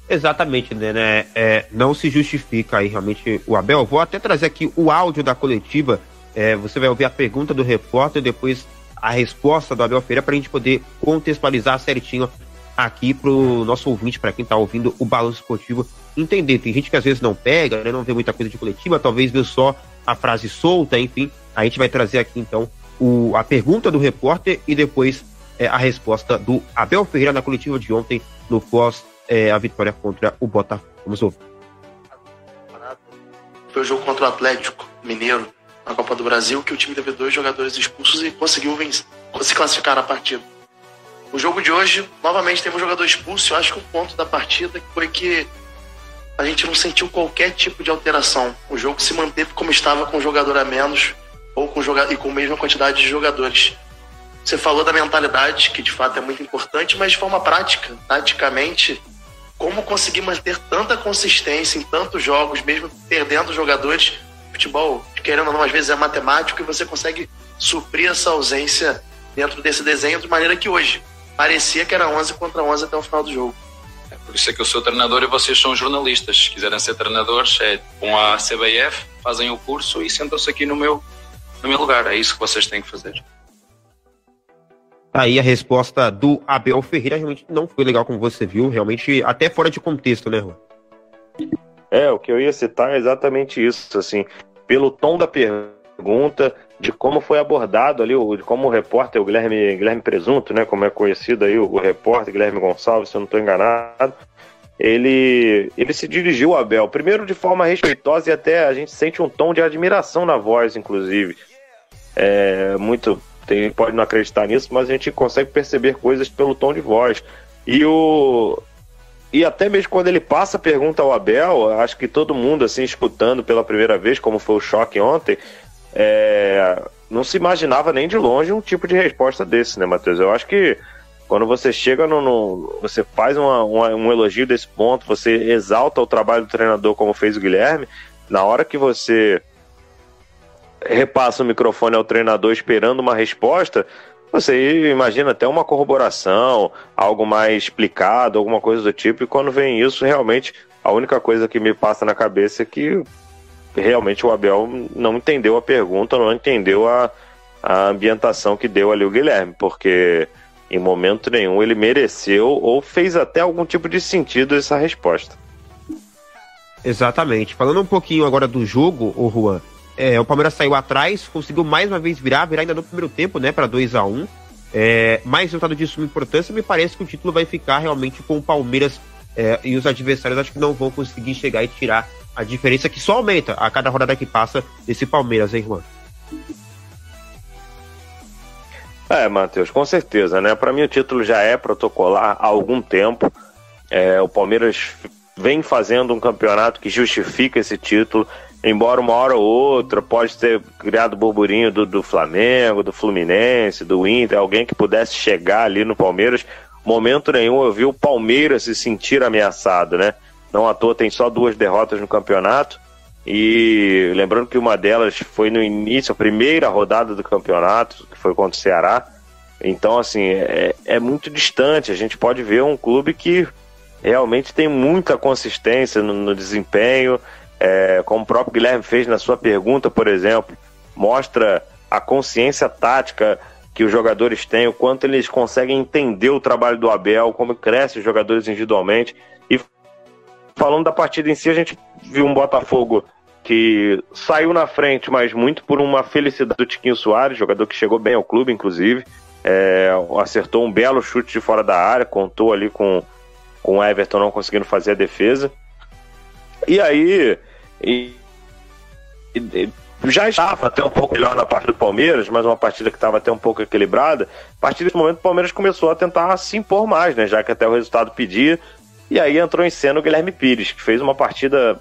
Exatamente, né? É, não se justifica aí realmente o Abel. Vou até trazer aqui o áudio da coletiva. É, você vai ouvir a pergunta do repórter, depois a resposta do Abel Ferreira, para a gente poder contextualizar certinho aqui para o nosso ouvinte, para quem está ouvindo o balanço esportivo, entender. Tem gente que às vezes não pega, né, não vê muita coisa de coletiva, talvez vê só a frase solta, enfim. A gente vai trazer aqui então o, a pergunta do repórter e depois é, a resposta do Abel Ferreira na coletiva de ontem, no pós é, a vitória contra o Botafogo. Vamos ouvir. Foi o jogo contra o Atlético Mineiro na Copa do Brasil que o time teve dois jogadores expulsos e conseguiu vencer, se classificar na partida. O jogo de hoje, novamente, teve um jogador expulso. Eu acho que o ponto da partida foi que a gente não sentiu qualquer tipo de alteração. O jogo se manteve como estava com um jogador a menos ou com e com a mesma quantidade de jogadores. Você falou da mentalidade, que de fato é muito importante, mas de forma prática, taticamente, como conseguir manter tanta consistência em tantos jogos, mesmo perdendo jogadores? Futebol, querendo ou não, às vezes é matemático e você consegue suprir essa ausência dentro desse desenho de maneira que hoje parecia que era 11 contra 11 até o final do jogo. É por isso é que eu sou treinador e vocês são jornalistas. Se quiserem ser treinadores, é, vão à CBF, fazem o curso e sentam-se aqui no meu, no meu lugar. É isso que vocês têm que fazer. Aí a resposta do Abel Ferreira realmente não foi legal como você viu, realmente até fora de contexto, né, Juan? É, o que eu ia citar é exatamente isso, assim, pelo tom da pergunta, de como foi abordado ali, de como o repórter, o Guilherme, Guilherme Presunto, né, como é conhecido aí, o, repórter Guilherme Gonçalves, se eu não estou enganado, ele, ele se dirigiu Abel, primeiro de forma respeitosa e até a gente sente um tom de admiração na voz, inclusive. É, muito, tem, pode não acreditar nisso, mas a gente consegue perceber coisas pelo tom de voz. E o, e até mesmo quando ele passa a pergunta ao Abel, acho que todo mundo, assim, escutando pela primeira vez, como foi o choque ontem, é, não se imaginava nem de longe um tipo de resposta desse, né, Matheus? Eu acho que quando você chega no. no você faz uma, uma, um elogio desse ponto, você exalta o trabalho do treinador, como fez o Guilherme, na hora que você repassa o microfone ao treinador esperando uma resposta, você imagina até uma corroboração, algo mais explicado, alguma coisa do tipo, e quando vem isso, realmente a única coisa que me passa na cabeça é que realmente o Abel não entendeu a pergunta, não entendeu a, a ambientação que deu ali o Guilherme, porque em momento nenhum ele mereceu ou fez até algum tipo de sentido essa resposta. Exatamente. Falando um pouquinho agora do jogo, o Juan, é, o Palmeiras saiu atrás, conseguiu mais uma vez virar, virar ainda no primeiro tempo, né, para 2 a 1 um. é, Mais resultado de suma importância, me parece que o título vai ficar realmente com o Palmeiras é, e os adversários acho que não vão conseguir chegar e tirar a diferença que só aumenta a cada rodada que passa desse Palmeiras, hein, Juan? É, Matheus, com certeza, né? Para mim o título já é protocolar há algum tempo. É, o Palmeiras vem fazendo um campeonato que justifica esse título, embora uma hora ou outra pode ter criado burburinho do, do Flamengo, do Fluminense, do Inter, alguém que pudesse chegar ali no Palmeiras. Momento nenhum eu vi o Palmeiras se sentir ameaçado, né? Não à toa tem só duas derrotas no campeonato. E lembrando que uma delas foi no início, a primeira rodada do campeonato, que foi contra o Ceará. Então, assim, é, é muito distante. A gente pode ver um clube que realmente tem muita consistência no, no desempenho. É, como o próprio Guilherme fez na sua pergunta, por exemplo, mostra a consciência tática que os jogadores têm, o quanto eles conseguem entender o trabalho do Abel, como crescem os jogadores individualmente. E falando da partida em si, a gente viu um Botafogo que saiu na frente, mas muito por uma felicidade do Tiquinho Soares, jogador que chegou bem ao clube, inclusive. É, acertou um belo chute de fora da área, contou ali com, com o Everton não conseguindo fazer a defesa. E aí, e, e, já estava até um pouco melhor na parte do Palmeiras, mas uma partida que estava até um pouco equilibrada. A partir desse momento, o Palmeiras começou a tentar se impor mais, né? Já que até o resultado pedia. E aí entrou em cena o Guilherme Pires, que fez uma partida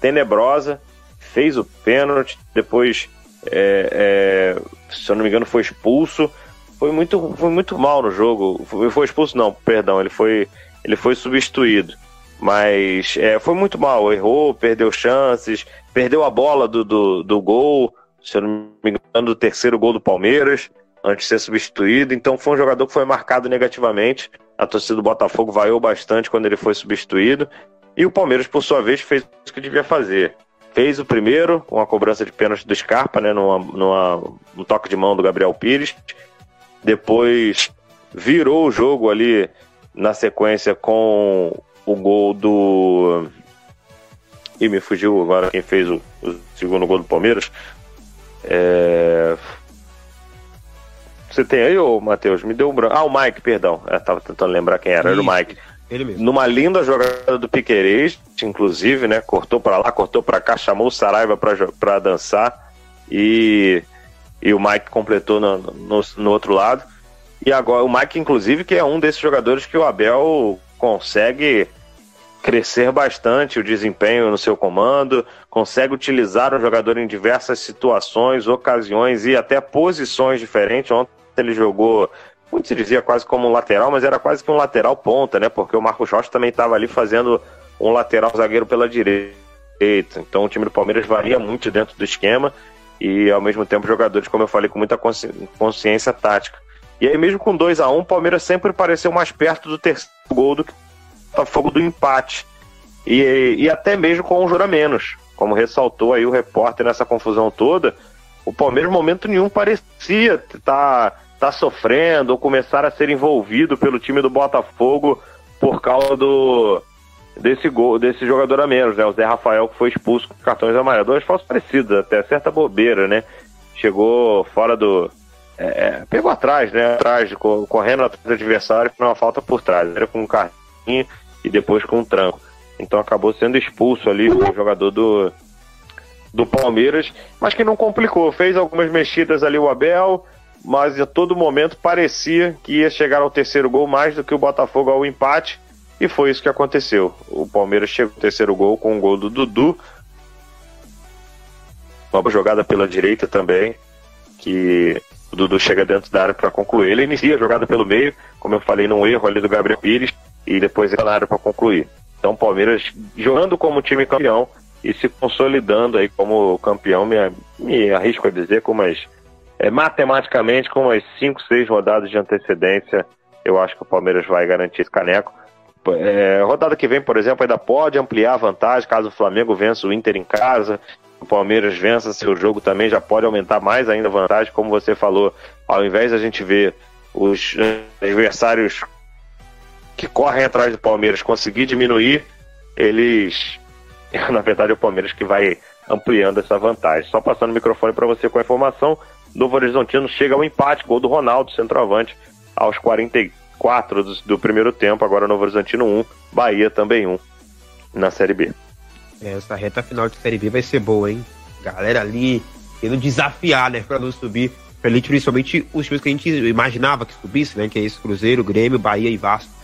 tenebrosa, fez o pênalti, depois, é, é, se eu não me engano, foi expulso. Foi muito, foi muito mal no jogo. Foi, foi expulso, não, perdão, ele foi, ele foi substituído. Mas é, foi muito mal, errou, perdeu chances, perdeu a bola do, do, do gol, se eu não me engano, do terceiro gol do Palmeiras, antes de ser substituído. Então foi um jogador que foi marcado negativamente. A torcida do Botafogo vaiou bastante quando ele foi substituído. E o Palmeiras, por sua vez, fez o que devia fazer. Fez o primeiro, com a cobrança de pênalti do Scarpa, né, numa, numa, um toque de mão do Gabriel Pires. Depois virou o jogo ali na sequência com o gol do. E me fugiu agora quem fez o, o segundo gol do Palmeiras. É... Você tem aí, ô Matheus? Me deu um branco. Ah, o Mike, perdão. Eu tava tentando lembrar quem era. Isso, era o Mike. Ele mesmo. Numa linda jogada do Piquerez, inclusive, né? Cortou para lá, cortou para cá, chamou o Saraiva para dançar. E, e o Mike completou no, no, no outro lado. E agora o Mike, inclusive, que é um desses jogadores que o Abel consegue crescer bastante o desempenho no seu comando, consegue utilizar o jogador em diversas situações, ocasiões e até posições diferentes. Ontem ele jogou, muito se dizia quase como um lateral, mas era quase que um lateral ponta, né? Porque o Marcos Rocha também estava ali fazendo um lateral zagueiro pela direita. Então o time do Palmeiras varia muito dentro do esquema e ao mesmo tempo jogadores, como eu falei, com muita consciência tática. E aí mesmo com 2 a 1 um, o Palmeiras sempre pareceu mais perto do terceiro gol do que Botafogo do empate. E, e até mesmo com um jura menos. Como ressaltou aí o repórter nessa confusão toda, o Palmeiras, momento nenhum, parecia estar tá, tá sofrendo ou começar a ser envolvido pelo time do Botafogo por causa do desse gol, desse jogador a menos, né? O Zé Rafael que foi expulso com cartões amarelos. Dois falsos parecidos, até certa bobeira, né? Chegou fora do. É, é pegou atrás, né? Atrás, correndo atrás do adversário, com uma falta por trás. Era com um cartão e depois com um tranco. Então acabou sendo expulso ali o jogador do, do Palmeiras, mas que não complicou. Fez algumas mexidas ali o Abel, mas a todo momento parecia que ia chegar ao terceiro gol mais do que o Botafogo ao empate, e foi isso que aconteceu. O Palmeiras chegou ao terceiro gol com o gol do Dudu. Uma jogada pela direita também, que o Dudu chega dentro da área para concluir. Ele inicia a jogada pelo meio, como eu falei, num erro ali do Gabriel Pires e depois área para concluir. Então, Palmeiras jogando como time campeão e se consolidando aí como campeão, me, me arrisco a dizer, com umas, é, matematicamente, com umas 5, 6 rodadas de antecedência, eu acho que o Palmeiras vai garantir esse caneco. É, rodada que vem, por exemplo, ainda pode ampliar a vantagem caso o Flamengo vença o Inter em casa, o Palmeiras vença seu jogo também, já pode aumentar mais ainda a vantagem, como você falou, ao invés de a gente ver os adversários que correm atrás do Palmeiras conseguir diminuir, eles. Na verdade, é o Palmeiras que vai ampliando essa vantagem. Só passando o microfone para você com a informação: Novo Horizontino chega ao empate, gol do Ronaldo, centroavante, aos 44 do, do primeiro tempo. Agora Novo Horizontino 1, Bahia também 1 na Série B. Essa reta final de Série B vai ser boa, hein? Galera ali querendo desafiar, né, para não subir. Ali, principalmente os times que a gente imaginava que subisse, né? Que é esse Cruzeiro, Grêmio, Bahia e Vasco.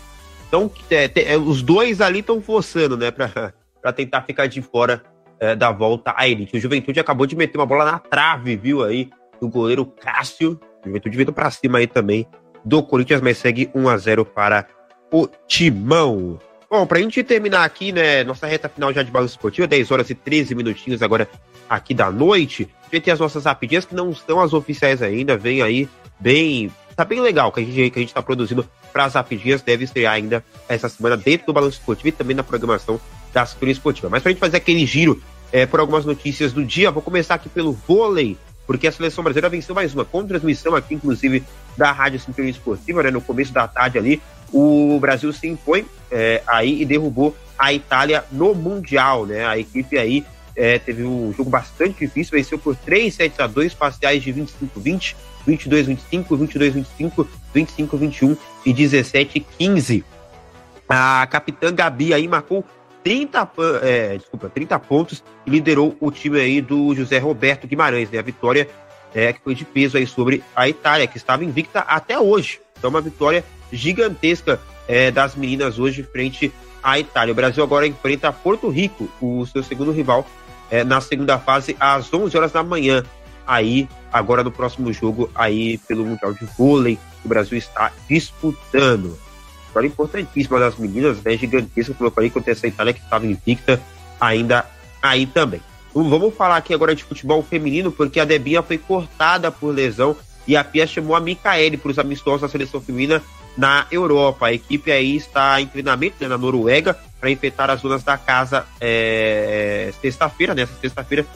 Então, é, é, os dois ali estão forçando, né, para tentar ficar de fora é, da volta à elite. O Juventude acabou de meter uma bola na trave, viu aí, do goleiro Cássio. O Juventude vindo para cima aí também do Corinthians, mas segue 1 a 0 para o Timão. Bom, para a gente terminar aqui, né, nossa reta final já de balanço esportiva, 10 horas e 13 minutinhos agora aqui da noite. A gente tem as nossas rapidinhas que não são as oficiais ainda, vem aí bem tá bem legal que a gente, que a gente tá produzindo para as rapidinhas. Deve estrear ainda essa semana dentro do Balanço Esportivo e também na programação da Assessoria Esportiva. Mas para a gente fazer aquele giro é, por algumas notícias do dia, vou começar aqui pelo vôlei, porque a seleção brasileira venceu mais uma, com transmissão aqui, inclusive, da Rádio Sintonia Esportiva, né, no começo da tarde ali. O Brasil se impõe é, aí e derrubou a Itália no Mundial, né? A equipe aí é, teve um jogo bastante difícil, venceu por 3 sets a 2, parciais de 25-20, 22-25, 22-25, 25-21 e 17-15. A capitã Gabi aí marcou 30, pa- é, desculpa, 30 pontos e liderou o time aí do José Roberto Guimarães, né? A vitória é, que foi de peso aí sobre a Itália, que estava invicta até hoje. Então, uma vitória gigantesca é, das meninas hoje frente à Itália. O Brasil agora enfrenta Porto Rico, o seu segundo rival, é, na segunda fase, às 11 horas da manhã. Aí, agora no próximo jogo, aí pelo Mundial de Vôlei, o Brasil está disputando. Vitória importantíssima das meninas, né? Gigantesca, como eu falei, contra essa Itália que estava invicta ainda aí também. Então, Vamos falar aqui agora de futebol feminino, porque a Debinha foi cortada por lesão e a Pia chamou a Micaele para os amistosos da seleção feminina na Europa. A equipe aí está em treinamento né, na Noruega para enfrentar as zonas da casa é, sexta-feira, nessa sexta-feira,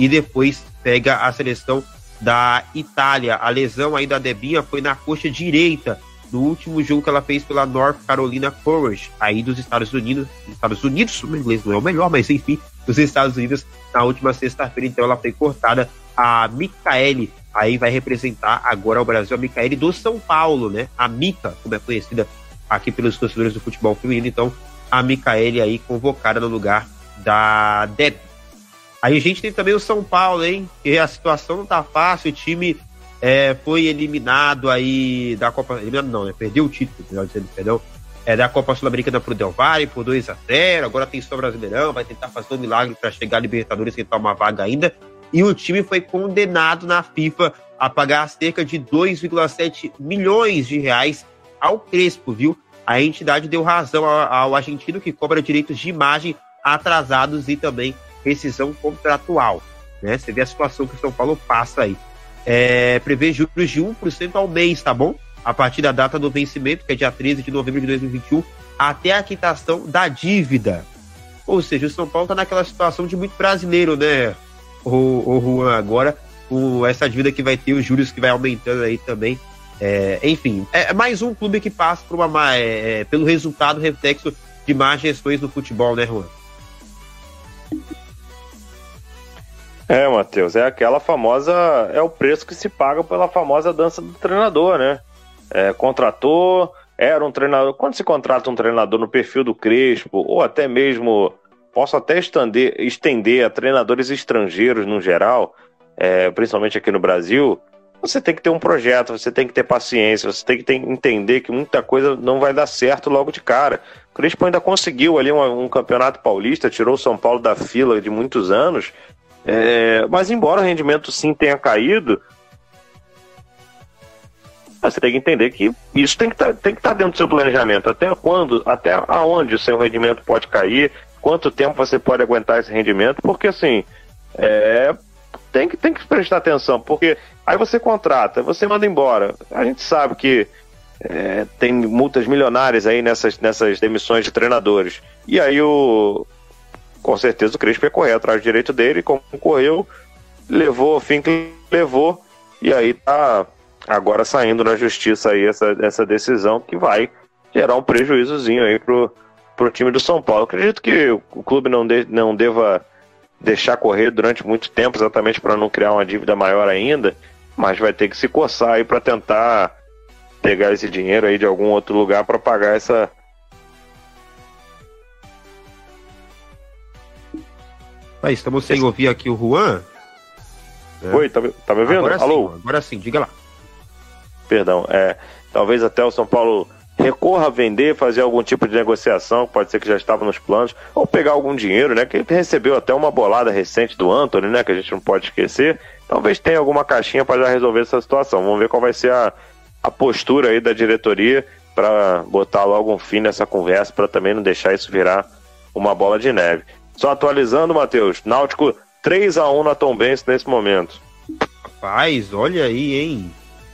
e depois pega a seleção da Itália. A lesão aí da Debinha foi na coxa direita, no último jogo que ela fez pela North Carolina Courage, aí dos Estados Unidos. Estados Unidos, o inglês não é o melhor, mas enfim, dos Estados Unidos, na última sexta-feira, então ela foi cortada. A Micaele aí vai representar agora o Brasil, a Micaele do São Paulo, né? A Mica, como é conhecida aqui pelos torcedores do futebol feminino, então a Micaele aí convocada no lugar da Deb. Aí a gente tem também o São Paulo, hein? Que a situação não tá fácil, o time é, foi eliminado aí da Copa. Eliminado não, né? Perdeu o título, melhor dizendo, perdão. É, da Copa Sul-Americana pro Del Valle por 2 a 0 Agora tem só Brasileirão, vai tentar fazer um milagre para chegar a Libertadores e tentar uma vaga ainda. E o time foi condenado na FIFA a pagar cerca de 2,7 milhões de reais ao Crespo, viu? A entidade deu razão ao argentino que cobra direitos de imagem atrasados e também rescisão contratual. Né? Você vê a situação que o São Paulo passa aí. É, prevê juros de 1% ao mês, tá bom? A partir da data do vencimento, que é dia 13 de novembro de 2021, até a quitação da dívida. Ou seja, o São Paulo tá naquela situação de muito brasileiro, né, o, o Juan? Agora, com essa dívida que vai ter, os juros que vai aumentando aí também. É, enfim, é mais um clube que passa por uma, má- é, pelo resultado reflexo de más gestões no futebol, né, Juan? É, Matheus, é aquela famosa. É o preço que se paga pela famosa dança do treinador, né? É, contratou, era um treinador. Quando se contrata um treinador no perfil do Crespo, ou até mesmo. Posso até estender, estender a treinadores estrangeiros no geral, é, principalmente aqui no Brasil. Você tem que ter um projeto, você tem que ter paciência, você tem que ter- entender que muita coisa não vai dar certo logo de cara. O Crespo ainda conseguiu ali um, um campeonato paulista, tirou o São Paulo da fila de muitos anos. É, mas embora o rendimento sim tenha caído, você tem que entender que isso tem que tá, estar dentro do seu planejamento. Até quando, até aonde o seu rendimento pode cair, quanto tempo você pode aguentar esse rendimento, porque assim, é, tem, que, tem que prestar atenção, porque aí você contrata, você manda embora. A gente sabe que é, tem multas milionárias aí nessas, nessas demissões de treinadores. E aí o, com certeza o Crespo ia correr atrás do direito dele, concorreu, levou o fim que levou, e aí tá agora saindo na justiça aí essa, essa decisão que vai gerar um prejuízozinho aí pro, pro time do São Paulo. Acredito que o clube não, de, não deva deixar correr durante muito tempo, exatamente para não criar uma dívida maior ainda, mas vai ter que se coçar aí para tentar pegar esse dinheiro aí de algum outro lugar para pagar essa, Mas estamos sem ouvir aqui o Juan. né? Oi, tá, me- tá me ouvindo? Agora Alô? sim, agora sim, diga lá. Perdão, é, talvez até o São Paulo recorra a vender, fazer algum tipo de negociação, pode ser que já estava nos planos, ou pegar algum dinheiro, né? Que ele recebeu até uma bolada recente do Anthony, né? Que a gente não pode esquecer. Talvez tenha alguma caixinha para já resolver essa situação. Vamos ver qual vai ser a, a postura aí da diretoria para botar logo um fim nessa conversa, para também não deixar isso virar uma bola de neve. Só atualizando, Matheus, Náutico 3 a 1 na Tombense nesse momento. Rapaz, olha aí, hein?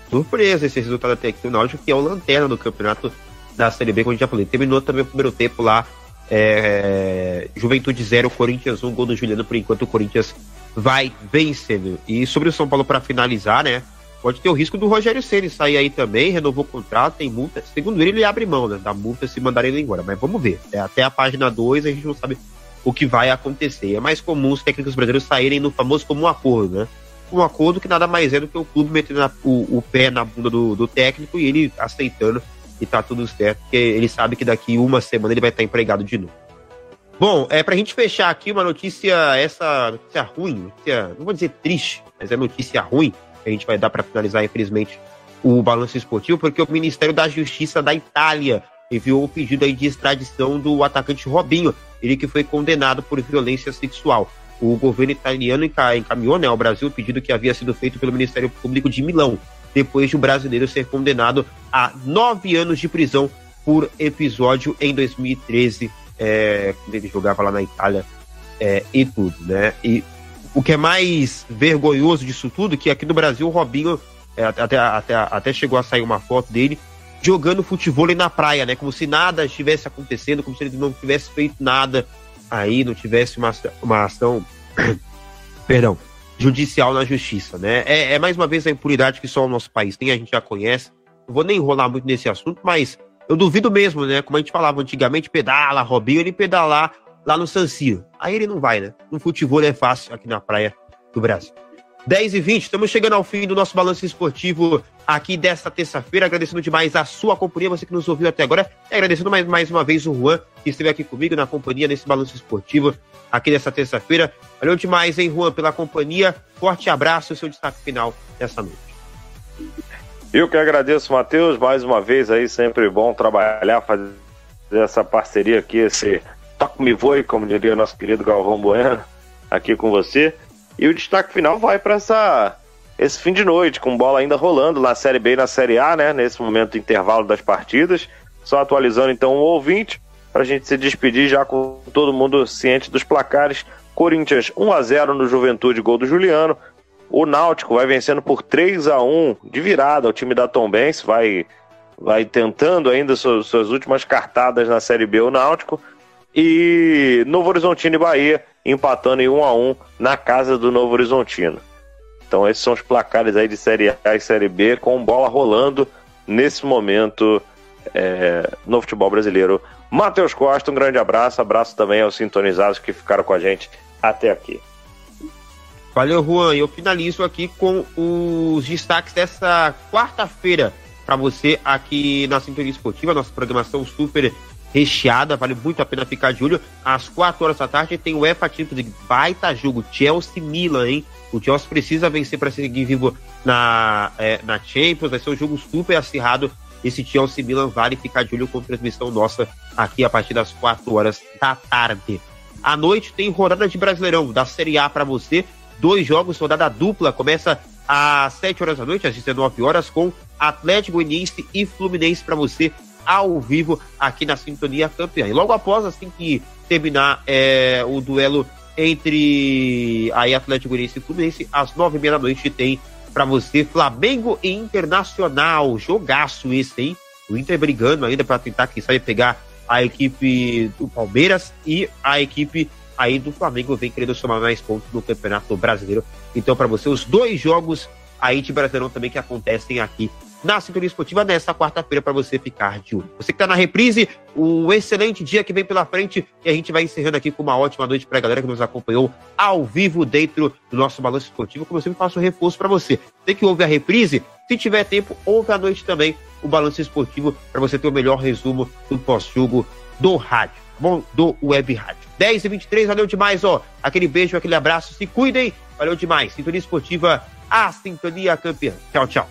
Surpresa esse resultado até aqui do Náutico, que é o lanterna do campeonato da Série B, como gente já falou. Terminou também o primeiro tempo lá, é, Juventude 0, Corinthians 1, gol do Juliano, por enquanto o Corinthians vai vencendo. E sobre o São Paulo para finalizar, né? Pode ter o risco do Rogério Ceni sair aí também, renovou o contrato, tem multa. Segundo ele, ele abre mão né, da multa se mandarem ele embora. Mas vamos ver. É, até a página 2 a gente não sabe o que vai acontecer. É mais comum os técnicos brasileiros saírem no famoso comum acordo, né? Um acordo que nada mais é do que o clube metendo o, o pé na bunda do, do técnico e ele aceitando e tá tudo certo, porque ele sabe que daqui uma semana ele vai estar empregado de novo. Bom, é pra gente fechar aqui uma notícia, essa notícia ruim, notícia, não vou dizer triste, mas é notícia ruim, que a gente vai dar para finalizar, infelizmente, o balanço esportivo, porque o Ministério da Justiça da Itália enviou o pedido aí de extradição do atacante Robinho, ele que foi condenado por violência sexual. O governo italiano encaminhou né, ao Brasil o pedido que havia sido feito pelo Ministério Público de Milão, depois de o brasileiro ser condenado a nove anos de prisão por episódio em 2013 é, quando ele jogava lá na Itália é, e tudo, né? E o que é mais vergonhoso disso tudo, que aqui no Brasil o Robinho é, até, até, até chegou a sair uma foto dele jogando futebol na praia, né? Como se nada estivesse acontecendo, como se ele não tivesse feito nada aí, não tivesse uma, uma ação, perdão, judicial na justiça, né? É, é, mais uma vez a impunidade que só o nosso país tem, a gente já conhece. Não vou nem enrolar muito nesse assunto, mas eu duvido mesmo, né? Como a gente falava antigamente, pedala, Robinho, ele pedalar lá no San Siro. Aí ele não vai, né? No futebol é fácil aqui na praia do Brasil. 10 e 20, estamos chegando ao fim do nosso balanço esportivo aqui desta terça-feira. Agradecendo demais a sua companhia, você que nos ouviu até agora. E agradecendo mais, mais uma vez o Juan, que esteve aqui comigo na companhia nesse balanço esportivo aqui desta terça-feira. Valeu demais, hein, Juan, pela companhia. Forte abraço e seu destaque final dessa noite. Eu que agradeço, Matheus, mais uma vez aí, sempre bom trabalhar, fazer essa parceria aqui, esse toque me voe, como diria nosso querido Galvão Bueno, aqui com você. E o destaque final vai para essa esse fim de noite, com bola ainda rolando na Série B e na Série A, né? Nesse momento intervalo das partidas. Só atualizando então o ouvinte, para a gente se despedir já com todo mundo ciente dos placares. Corinthians 1 a 0 no Juventude, gol do Juliano. O Náutico vai vencendo por 3 a 1 de virada. O time da Tombense vai, vai tentando ainda suas, suas últimas cartadas na Série B, o Náutico. E Novo Horizontino e Bahia empatando em 1 a 1 na casa do Novo Horizontino. Então esses são os placares aí de Série A e Série B com bola rolando nesse momento é, no futebol brasileiro. Matheus Costa, um grande abraço, abraço também aos sintonizados que ficaram com a gente até aqui. Valeu, Juan. Eu finalizo aqui com os destaques dessa quarta-feira para você aqui na Sintonia Esportiva, nossa programação super recheada, vale muito a pena ficar de olho. Às 4 horas da tarde tem o EFA Champions League, baita jogo, Chelsea-Milan, hein? O Chelsea precisa vencer para seguir vivo na, é, na Champions, vai ser um jogo super acirrado. Esse Chelsea-Milan vale ficar de olho com transmissão nossa aqui a partir das 4 horas da tarde. À noite tem rodada de Brasileirão da Série A para você dois jogos, rodada dupla, começa às 7 horas da noite, às 19 horas, com Atlético Goianiense e Fluminense para você ao vivo aqui na Sintonia Campeã. E logo após, assim que terminar é, o duelo entre aí Atlético Goianiense e Fluminense, às nove e meia da noite tem para você Flamengo e Internacional. Jogaço esse, hein? O Inter brigando ainda para tentar, quem sabe, pegar a equipe do Palmeiras e a equipe aí do Flamengo vem querendo somar mais pontos no Campeonato Brasileiro. Então, para você, os dois jogos aí de Brasileirão também que acontecem aqui na Sintonia Esportiva nesta quarta-feira para você ficar de olho. Você que está na reprise, um excelente dia que vem pela frente e a gente vai encerrando aqui com uma ótima noite para a galera que nos acompanhou ao vivo dentro do nosso balanço esportivo. Como eu sempre faço reforço para você. Tem que ouvir a reprise, se tiver tempo, ouve à noite também o balanço esportivo para você ter o melhor resumo do pós-jogo do rádio, bom, do web rádio. 10 e 23, valeu demais, ó. Aquele beijo, aquele abraço, se cuidem, valeu demais. Sintonia Esportiva, a Sintonia Campeã. Tchau, tchau.